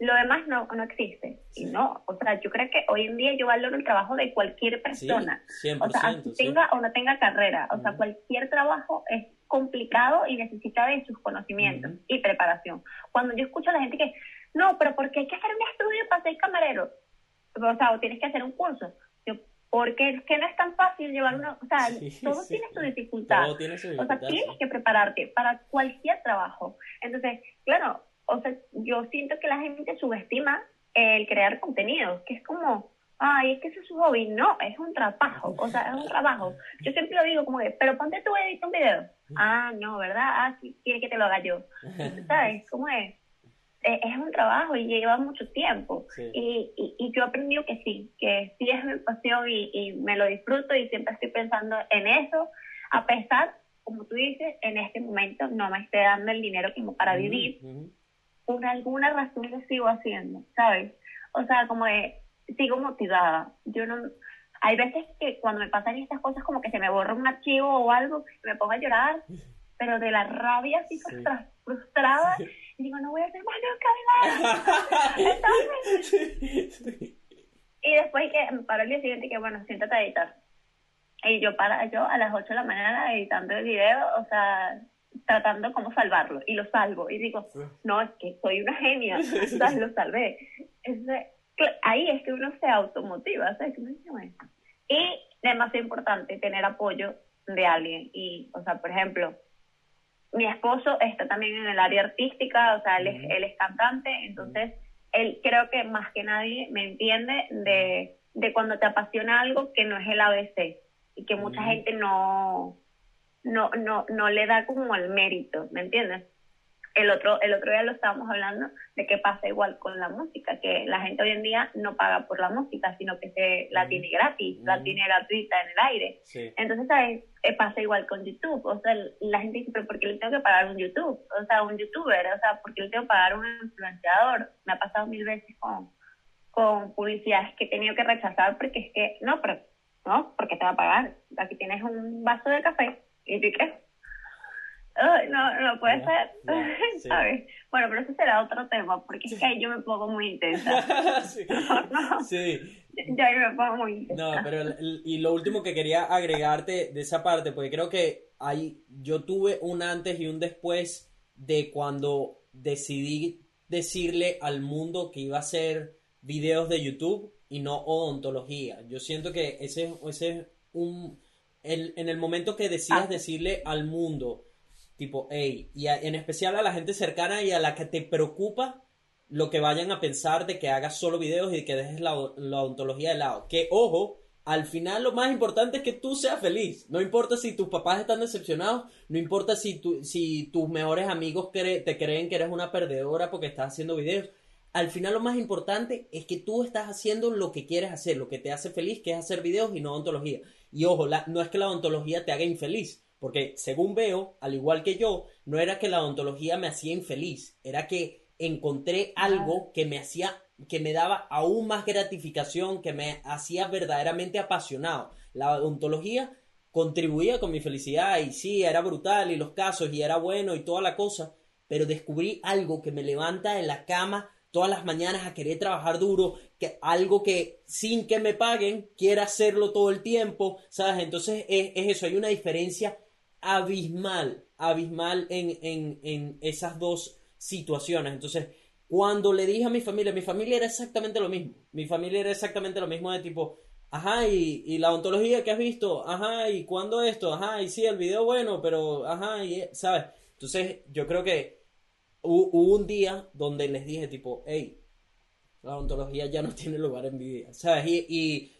lo demás no, no existe. Y no, o sea, yo creo que hoy en día yo valoro el trabajo de cualquier persona. o sea, tenga o no tenga carrera, o sea, cualquier trabajo es complicado y necesita de sus conocimientos y preparación. Cuando yo escucho a la gente que, no, pero ¿por qué hay que hacer un estudio para ser camarero? O sea, o tienes que hacer un curso. Yo, porque es que no es tan fácil llevar una, o sea, todo tiene su dificultad. Todo tiene su dificultad. O sea, tienes que prepararte para cualquier trabajo. Entonces, claro, o sea, yo siento que la gente subestima el crear contenido, que es como, ay, es que eso es su hobby. No, es un trabajo, o sea, es un trabajo. Yo siempre lo digo como que, pero ponte tú editar un video. Ah, no, ¿verdad? Ah, sí, quiere que te lo haga yo. ¿Sabes cómo es? Eh, es un trabajo y lleva mucho tiempo. Y, y, y, yo he aprendido que sí, que sí es mi pasión y, y, me lo disfruto y siempre estoy pensando en eso, a pesar, como tú dices, en este momento no me esté dando el dinero como para vivir. Por alguna razón lo sigo haciendo, ¿sabes? O sea, como de, sigo motivada. Yo no, hay veces que cuando me pasan estas cosas como que se me borra un archivo o algo, me pongo a llorar, pero de la rabia así frustrada y digo, no voy a hacer más nunca y después que me paro el día siguiente que, bueno, siéntate a editar. Y yo para yo a las 8 de la mañana editando el video, o sea, tratando cómo salvarlo. Y lo salvo. Y digo, no, es que soy una genia. lo salvé. ahí es que uno se automotiva, ¿sabes? Y demasiado importante tener apoyo de alguien. Y, o sea, por ejemplo, mi esposo está también en el área artística, o sea, él es, él es cantante, entonces él creo que más que nadie me entiende de, de cuando te apasiona algo que no es el ABC y que mucha gente no, no, no, no le da como el mérito, ¿me entiendes? El otro, el otro día lo estábamos hablando de que pasa igual con la música, que la gente hoy en día no paga por la música, sino que se la tiene gratis, la tiene gratuita en el aire. Entonces, ¿sabes? Eh, pasa igual con YouTube. O sea, la gente dice, pero ¿por qué le tengo que pagar un YouTube? O sea, un youtuber, o sea, ¿por qué le tengo que pagar un influenciador? Me ha pasado mil veces con, con publicidades que he tenido que rechazar porque es que, no, pero, no, porque te va a pagar. Aquí tienes un vaso de café y tú qué no, no puede ser, ¿sabes? Bueno, pero eso será otro tema, porque es que ahí yo me pongo muy intensa. sí. No, sí. Ya yo me pongo muy intensa. No, pero y lo último que quería agregarte de esa parte, porque creo que ahí yo tuve un antes y un después de cuando decidí decirle al mundo que iba a hacer videos de YouTube y no odontología. Yo siento que ese, ese es un... El, en el momento que decidas ah. decirle al mundo Tipo, hey, y en especial a la gente cercana y a la que te preocupa lo que vayan a pensar de que hagas solo videos y que dejes la, odontología de lado. Que, ojo, al final lo más importante es que tú seas feliz. No importa si tus papás están decepcionados, no importa si, tu, si tus mejores amigos te creen que eres una perdedora porque estás haciendo videos. Al final lo más importante es que tú estás haciendo lo que quieres hacer, lo que te hace feliz, que es hacer videos y no odontología. Y ojo, no es que la odontología te haga infeliz, porque según veo, al igual que yo, no era que la odontología me hacía infeliz, era que encontré algo que me hacía, que me daba aún más gratificación, que me hacía verdaderamente apasionado. La odontología contribuía con mi felicidad y sí, era brutal y los casos y era bueno y toda la cosa, pero descubrí algo que me levanta en la cama todas las mañanas a querer trabajar duro, que algo que sin que me paguen quiera hacerlo todo el tiempo, ¿sabes? Entonces es, es eso, hay una diferencia abismal, abismal en, en, en esas dos situaciones. Entonces, cuando le dije a mi familia, mi familia era exactamente lo mismo. Mi familia era exactamente lo mismo de tipo, ajá, y, y la ontología que has visto, ajá, y cuándo esto, ajá, y sí, el video bueno, pero, ajá, y, ¿sabes? Entonces, yo creo que hubo, un día donde les dije tipo, hey, la ontología ya no tiene lugar en mi vida, ¿sabes? y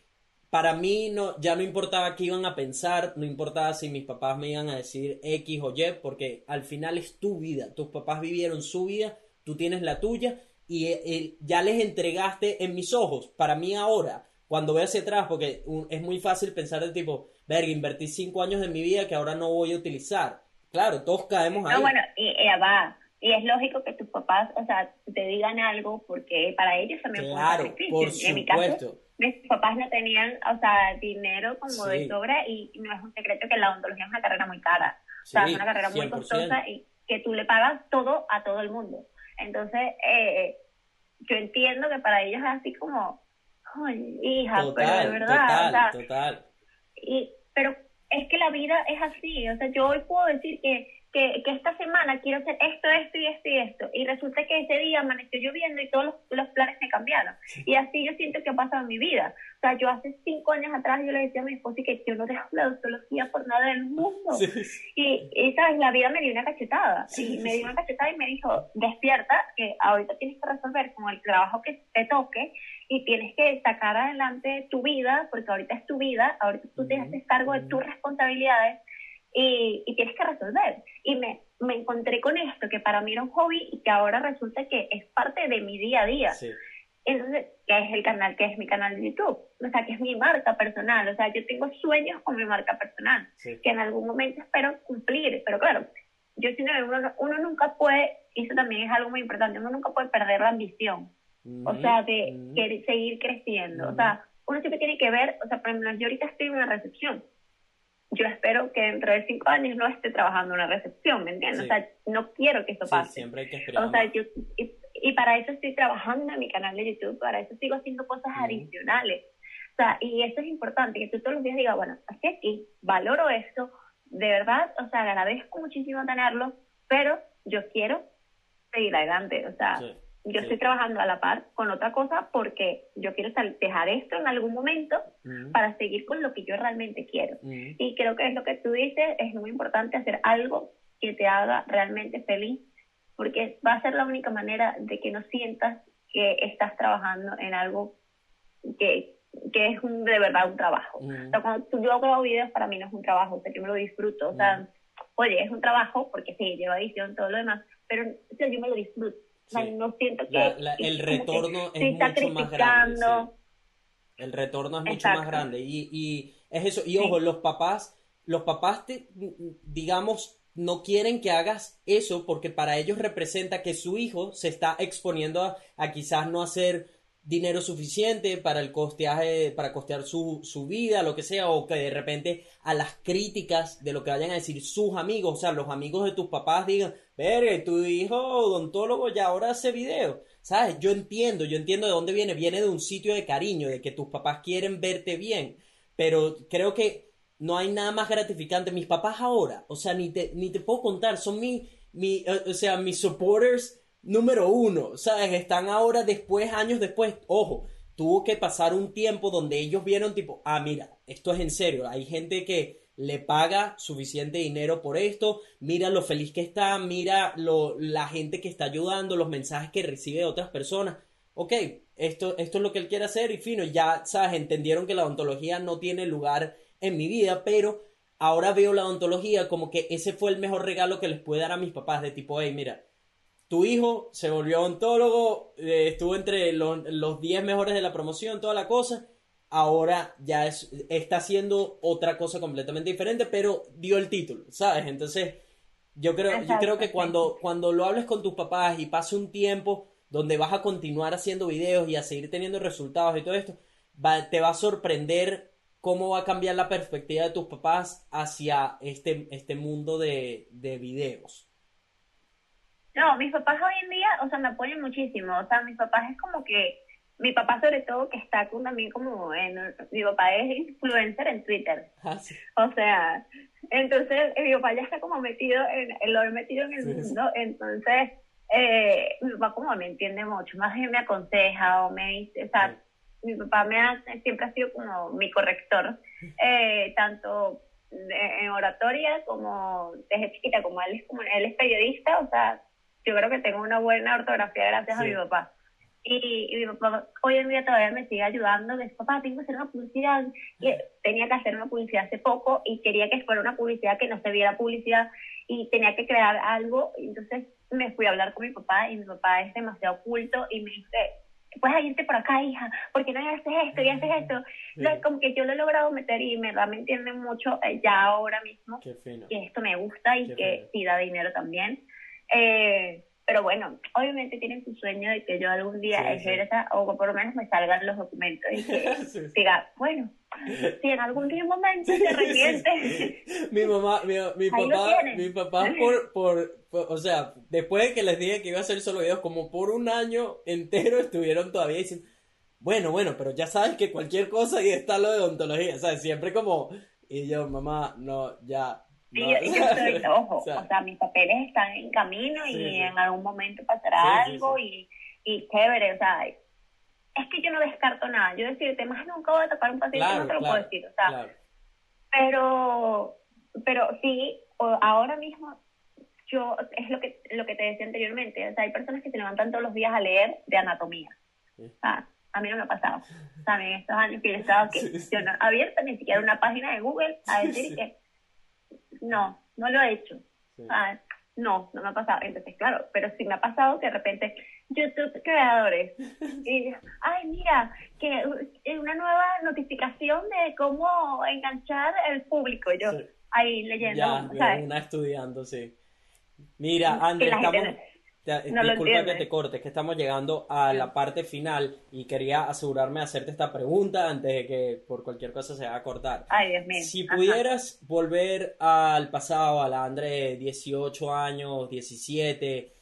para mí no, ya no importaba qué iban a pensar, no importaba si mis papás me iban a decir X o Y, porque al final es tu vida. Tus papás vivieron su vida, tú tienes la tuya y eh, eh, ya les entregaste en mis ojos. Para mí ahora, cuando veo hacia atrás, porque es muy fácil pensar de tipo, verga, invertí cinco años de mi vida que ahora no voy a utilizar. Claro, todos caemos ahí. No, bueno, y, va. Y es lógico que tus papás, o sea, te digan algo porque para ellos también claro, fue un Por supuesto mis papás no tenían, o sea, dinero como de sobra y no es un secreto que la odontología es una carrera muy cara. o sea, es una carrera muy costosa y, que tú le pagas todo a todo el mundo. Entonces, eh, yo entiendo que para ellos es así como, ay, hija, pero de verdad, total, total. Y, pero es que la vida es así, o sea, yo hoy puedo decir que que, que, esta semana quiero hacer esto, esto y esto y esto. Y resulta que ese día amaneció lloviendo y todos los, los planes me cambiaron. Y así yo siento que ha pasado en mi vida. O sea, yo hace cinco años atrás yo le decía a mi esposa que yo no dejo la odontología por nada del mundo. Y, y, ¿sabes? La vida me dio una cachetada. y me dio una cachetada y me dijo, despierta, que ahorita tienes que resolver con el trabajo que te toque y tienes que sacar adelante tu vida, porque ahorita es tu vida, ahorita tú te haces cargo de tus responsabilidades y, y tienes que resolver. Y me, me encontré con esto, que para mí era un hobby y que ahora resulta que es parte de mi día a día. Entonces, ¿qué es el canal? ¿Qué es mi canal de YouTube? O sea, que es mi marca personal. O sea, yo tengo sueños con mi marca personal, que en algún momento espero cumplir. Pero claro, yo siento que uno, uno nunca puede, y eso también es algo muy importante, uno nunca puede perder la ambición. O sea, de seguir creciendo. O sea, uno siempre tiene que ver, o sea, por ejemplo, yo ahorita estoy en una recepción yo espero que dentro de cinco años no esté trabajando en una recepción, ¿me entiendes? O sea, no quiero que eso pase. siempre hay que esperar. O sea, yo, y, para eso estoy trabajando en mi canal de YouTube, para eso sigo haciendo cosas adicionales. O sea, y eso es importante, que tú todos los días digas, bueno, así aquí, valoro esto, de verdad, o sea, agradezco muchísimo tenerlo, pero yo quiero seguir adelante, o sea, yo estoy trabajando a la par con otra cosa porque yo quiero dejar esto en algún momento para seguir con lo que yo realmente quiero. Y creo que es lo que tú dices, es muy importante hacer algo que te haga realmente feliz, porque va a ser la única manera de que no sientas que estás trabajando en algo que, que es un, de verdad un trabajo. O sea, cuando yo grabo videos, para mí no es un trabajo, o sea, yo me lo disfruto. O sea, oye, es un trabajo porque sí, lleva edición, todo lo demás, pero yo me lo disfruto no siento que... el retorno es mucho más grande. El retorno es mucho más grande. Y, y es eso. Y ojo, los papás, los papás te, digamos, no quieren que hagas eso porque para ellos representa que su hijo se está exponiendo a, a quizás no hacer dinero suficiente para el costeaje, para costear su, su, vida, lo que sea, o que de repente a las críticas de lo que vayan a decir sus amigos, o sea, los amigos de tus papás digan, verga, tu hijo odontólogo ya ahora hace video. ¿Sabes? Yo entiendo, yo entiendo de dónde viene, viene de un sitio de cariño, de que tus papás quieren verte bien, pero creo que no hay nada más gratificante. Mis papás ahora, o sea, ni te, ni te puedo contar, son mi, mi, o sea, mis supporters número uno, ¿sabes? Están ahora después, años después, ojo, tuvo que pasar un tiempo donde ellos vieron tipo, ah, mira, esto es en serio, hay gente que le paga suficiente dinero por esto, mira lo feliz que está, mira lo, la gente que está ayudando, los mensajes que recibe de otras personas. Ok, esto, esto es lo que él quiere hacer y fino, ya, ¿sabes? Entendieron que la odontología no tiene lugar en mi vida, pero ahora veo la odontología como que ese fue el mejor regalo que les puede dar a mis papás, de tipo, hey, mira, tu hijo se volvió odontólogo, eh, estuvo entre los 10 mejores de la promoción, toda la cosa. Ahora ya es, está haciendo otra cosa completamente diferente, pero dio el título, ¿sabes? Entonces, yo creo, yo creo que cuando, cuando lo hables con tus papás y pase un tiempo donde vas a continuar haciendo videos y a seguir teniendo resultados y todo esto, te va a sorprender cómo va a cambiar la perspectiva de tus papás hacia este, este mundo de, de videos. No, mis papás hoy en día, o sea, me apoyan muchísimo. O sea, mis papás es como que, mi papá sobre todo que está también como en, mi papá es influencer en Twitter. Ah, sí. O sea, entonces mi papá ya está como metido en, lo he metido en el mundo, entonces eh, mi papá como me entiende mucho, más bien me aconseja o me dice, o sea, mi papá me ha, siempre ha sido como mi corrector, eh, tanto en oratoria como desde chiquita, como él es como él es periodista, o sea, yo creo que tengo una buena ortografía gracias a mi papá. Y, mi papá hoy en día todavía me sigue ayudando, me dice, papá, tengo que hacer una publicidad. Y tenía que hacer una publicidad hace poco y quería que fuera una publicidad que no se viera publicidad y tenía que crear algo. Y entonces me fui a hablar con mi papá y mi papá es demasiado culto y me dice, puedes irte por acá, hija, porque no haces esto y haces esto. como que yo lo he logrado meter y me, me entiende mucho eh, ya ahora mismo que esto me gusta y que sí da dinero también. Eh, pero bueno, obviamente tienen su sueño de que yo algún día ejerza o por lo menos me salgan los documentos y que diga, bueno, si en algún momento se arrepiente. mi mamá, mi, mi papá, mi papá por, por, o sea, después de que les dije que iba a hacer solo videos, como por un año entero estuvieron todavía diciendo, bueno, bueno, pero ya sabes que cualquier cosa y está lo de odontología, ¿sabes? Siempre como, y yo, mamá, no, ya, Sí, yo, estoy, ojo, o sea, mis papeles están en camino y en algún momento pasará algo y, y chévere, o sea, es que yo no descarto nada. Yo decirte, más nunca voy a tocar un paciente, no te lo puedo decir, o sea, pero, pero sí, ahora mismo yo, es lo que, lo que te decía anteriormente, o sea, hay personas que se levantan todos los días a leer de anatomía. a mí no me ha pasado. O sea, en estos años que he estado que yo no he abierto ni siquiera una página de Google a decir que no, no lo he hecho. no, no me ha pasado. Entonces, claro, pero sí me ha pasado que de repente YouTube creadores y ay, mira, que una nueva notificación de cómo enganchar el público. Yo ahí leyendo, ya, una estudiando, sí. Mira, Andrés, estamos disculpa que te cortes, que estamos llegando a la parte final y quería asegurarme de hacerte esta pregunta antes de que por cualquier cosa se haga a cortar. Ay, Dios mío. Si pudieras volver al pasado, a la André 18 años, 17,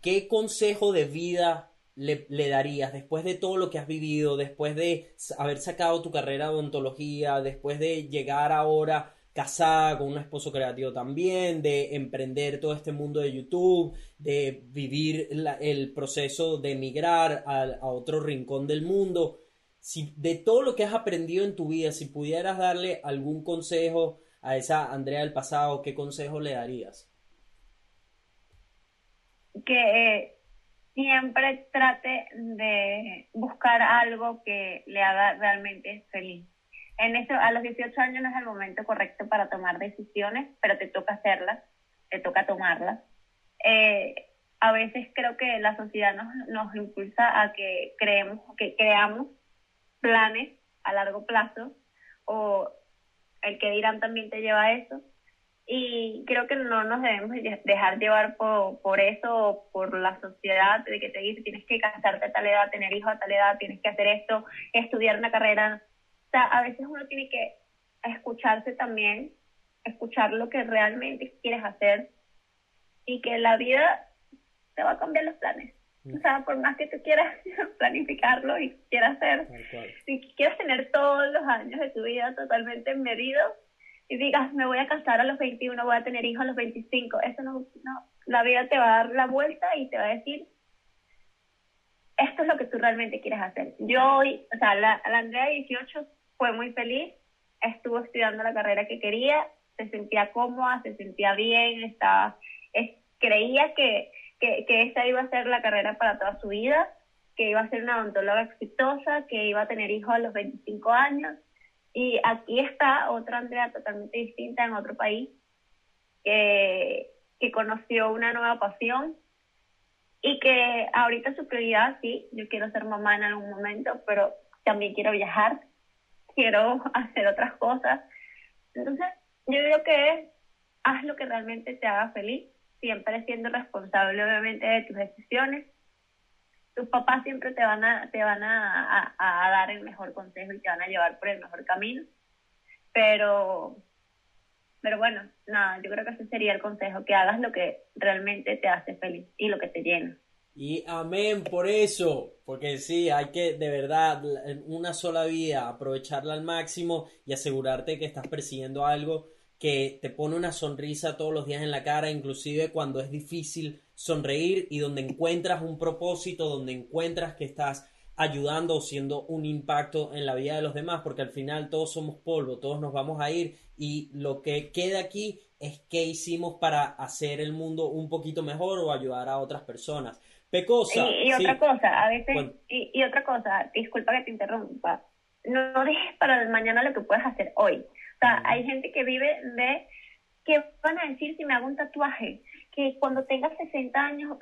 ¿qué consejo de vida le, le, darías después de todo lo que has vivido, después de haber sacado tu carrera de odontología, después de llegar ahora casada con un esposo creativo también, de emprender todo este mundo de YouTube, de vivir el proceso de emigrar a, otro rincón del mundo. Si de todo lo que has aprendido en tu vida, si pudieras darle algún consejo a esa Andrea del pasado, ¿qué consejo le darías? Que siempre trate de buscar algo que le haga realmente feliz en eso, a los 18 años no es el momento correcto para tomar decisiones, pero te toca hacerlas, te toca tomarlas. Eh, a veces creo que la sociedad nos, nos impulsa a que creemos, que creamos planes a largo plazo o el que dirán también te lleva a eso y creo que no nos debemos dejar llevar por, por eso por la sociedad de que te dice tienes que casarte a tal edad, tener hijos a tal edad, tienes que hacer esto, estudiar una carrera o sea, a veces uno tiene que escucharse también, escuchar lo que realmente quieres hacer y que la vida te va a cambiar los planes. Mm. O sea, por más que tú quieras planificarlo y quieras hacer, si quieres tener todos los años de tu vida totalmente medidos y digas, me voy a casar a los 21, voy a tener hijos a los 25, eso no, no, la vida te va a dar la vuelta y te va a decir, esto es lo que tú realmente quieres hacer. Yo hoy, o sea, la, la Andrea de 18 fue muy feliz, estuvo estudiando la carrera que quería, se sentía cómoda, se sentía bien, estaba, creía que, que, que esa iba a ser la carrera para toda su vida, que iba a ser una odontóloga exitosa, que iba a tener hijos a los 25 años. Y aquí está otra Andrea totalmente distinta en otro país, que, que conoció una nueva pasión y que ahorita su prioridad, sí, yo quiero ser mamá en algún momento, pero también quiero viajar, quiero hacer otras cosas. Entonces, yo creo que haz lo que realmente te haga feliz, siempre siendo responsable obviamente de tus decisiones. Tus papás siempre te van a, te van a, a, dar el mejor consejo y te van a llevar por el mejor camino. Pero, pero bueno, nada, yo creo que ese sería el consejo, que hagas lo que realmente te hace feliz y lo que te llena. Y amén por eso, porque sí, hay que de verdad, en una sola vida, aprovecharla al máximo y asegurarte que estás persiguiendo algo que te pone una sonrisa todos los días en la cara, inclusive cuando es difícil sonreír y donde encuentras un propósito, donde encuentras que estás ayudando o siendo un impacto en la vida de los demás, porque al final todos somos polvo, todos nos vamos a ir y lo que queda aquí es qué hicimos para hacer el mundo un poquito mejor o ayudar a otras personas. Pecosa. Y, otra cosa, a veces, y, otra cosa, disculpa que te interrumpa, no, dejes para el mañana lo que puedes hacer hoy. O sea, hay gente que vive de qué van a decir si me hago un tatuaje, que cuando tengas 60 años,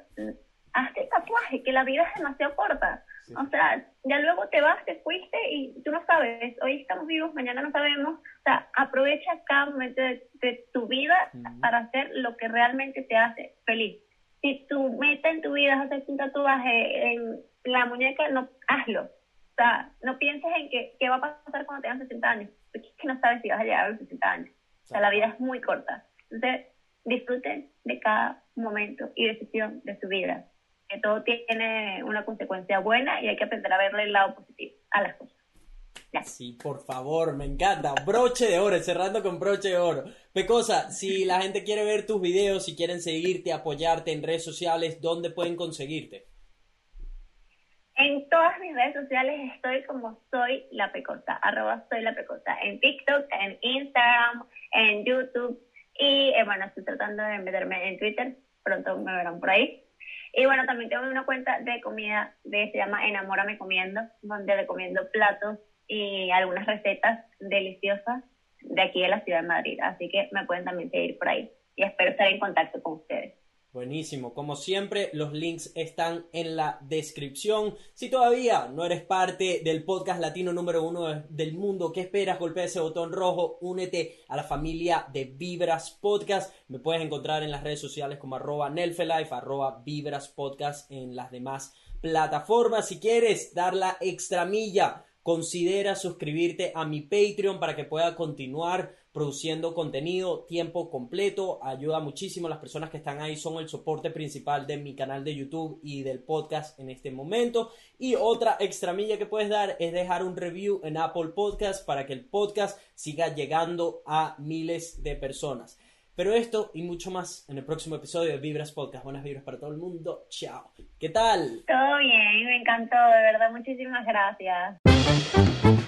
hazte tatuaje, que la vida es demasiado corta. O sea, ya luego te vas, te fuiste y tú no sabes, hoy estamos vivos, mañana no sabemos. O sea, aprovecha cada momento de, tu vida para hacer lo que realmente te hace feliz si tu meta en tu vida es hacerte un tatuaje en la muñeca, no hazlo. O sea, no pienses en que, qué va a pasar cuando tengas 60 años, porque es que no sabes si vas a llegar a los 60 años. O sea, la vida es muy corta. Entonces, disfruten de cada momento y decisión de su vida. Que todo tiene una consecuencia buena y hay que aprender a verle el lado positivo a las cosas. Sí, por favor, me encanta. Broche de oro, cerrando con broche de oro. Pecosa, si la gente quiere ver tus videos, si quieren seguirte, apoyarte en redes sociales, ¿dónde pueden conseguirte? En todas mis redes sociales estoy como soy la pecosa, arroba soy la pecosa, en TikTok, en Instagram, en YouTube y eh, bueno, estoy tratando de meterme en Twitter, pronto me verán por ahí. Y bueno, también tengo una cuenta de comida de se llama Enamórame Comiendo, donde recomiendo platos y algunas recetas deliciosas de aquí de la ciudad de Madrid. Así que me pueden también seguir por ahí y espero estar en contacto con ustedes. Buenísimo, como siempre los links están en la descripción. Si todavía no eres parte del podcast latino número uno del mundo, ¿qué esperas? Golpea ese botón rojo, únete a la familia de Vibras Podcast. Me puedes encontrar en las redes sociales como Nelfelife, arroba Vibras Podcast en las demás plataformas. Si quieres dar la extramilla considera suscribirte a mi Patreon para que pueda continuar produciendo contenido tiempo completo. Ayuda muchísimo. Las personas que están ahí son el soporte principal de mi canal de YouTube y del podcast en este momento. Y otra extramilla que puedes dar es dejar un review en Apple Podcast para que el podcast siga llegando a miles de personas. Pero esto y mucho más en el próximo episodio de Vibras Podcast. Buenas vibras para todo el mundo. Chao. ¿Qué tal? Todo bien, me encantó, de verdad. Muchísimas gracias. Thank you.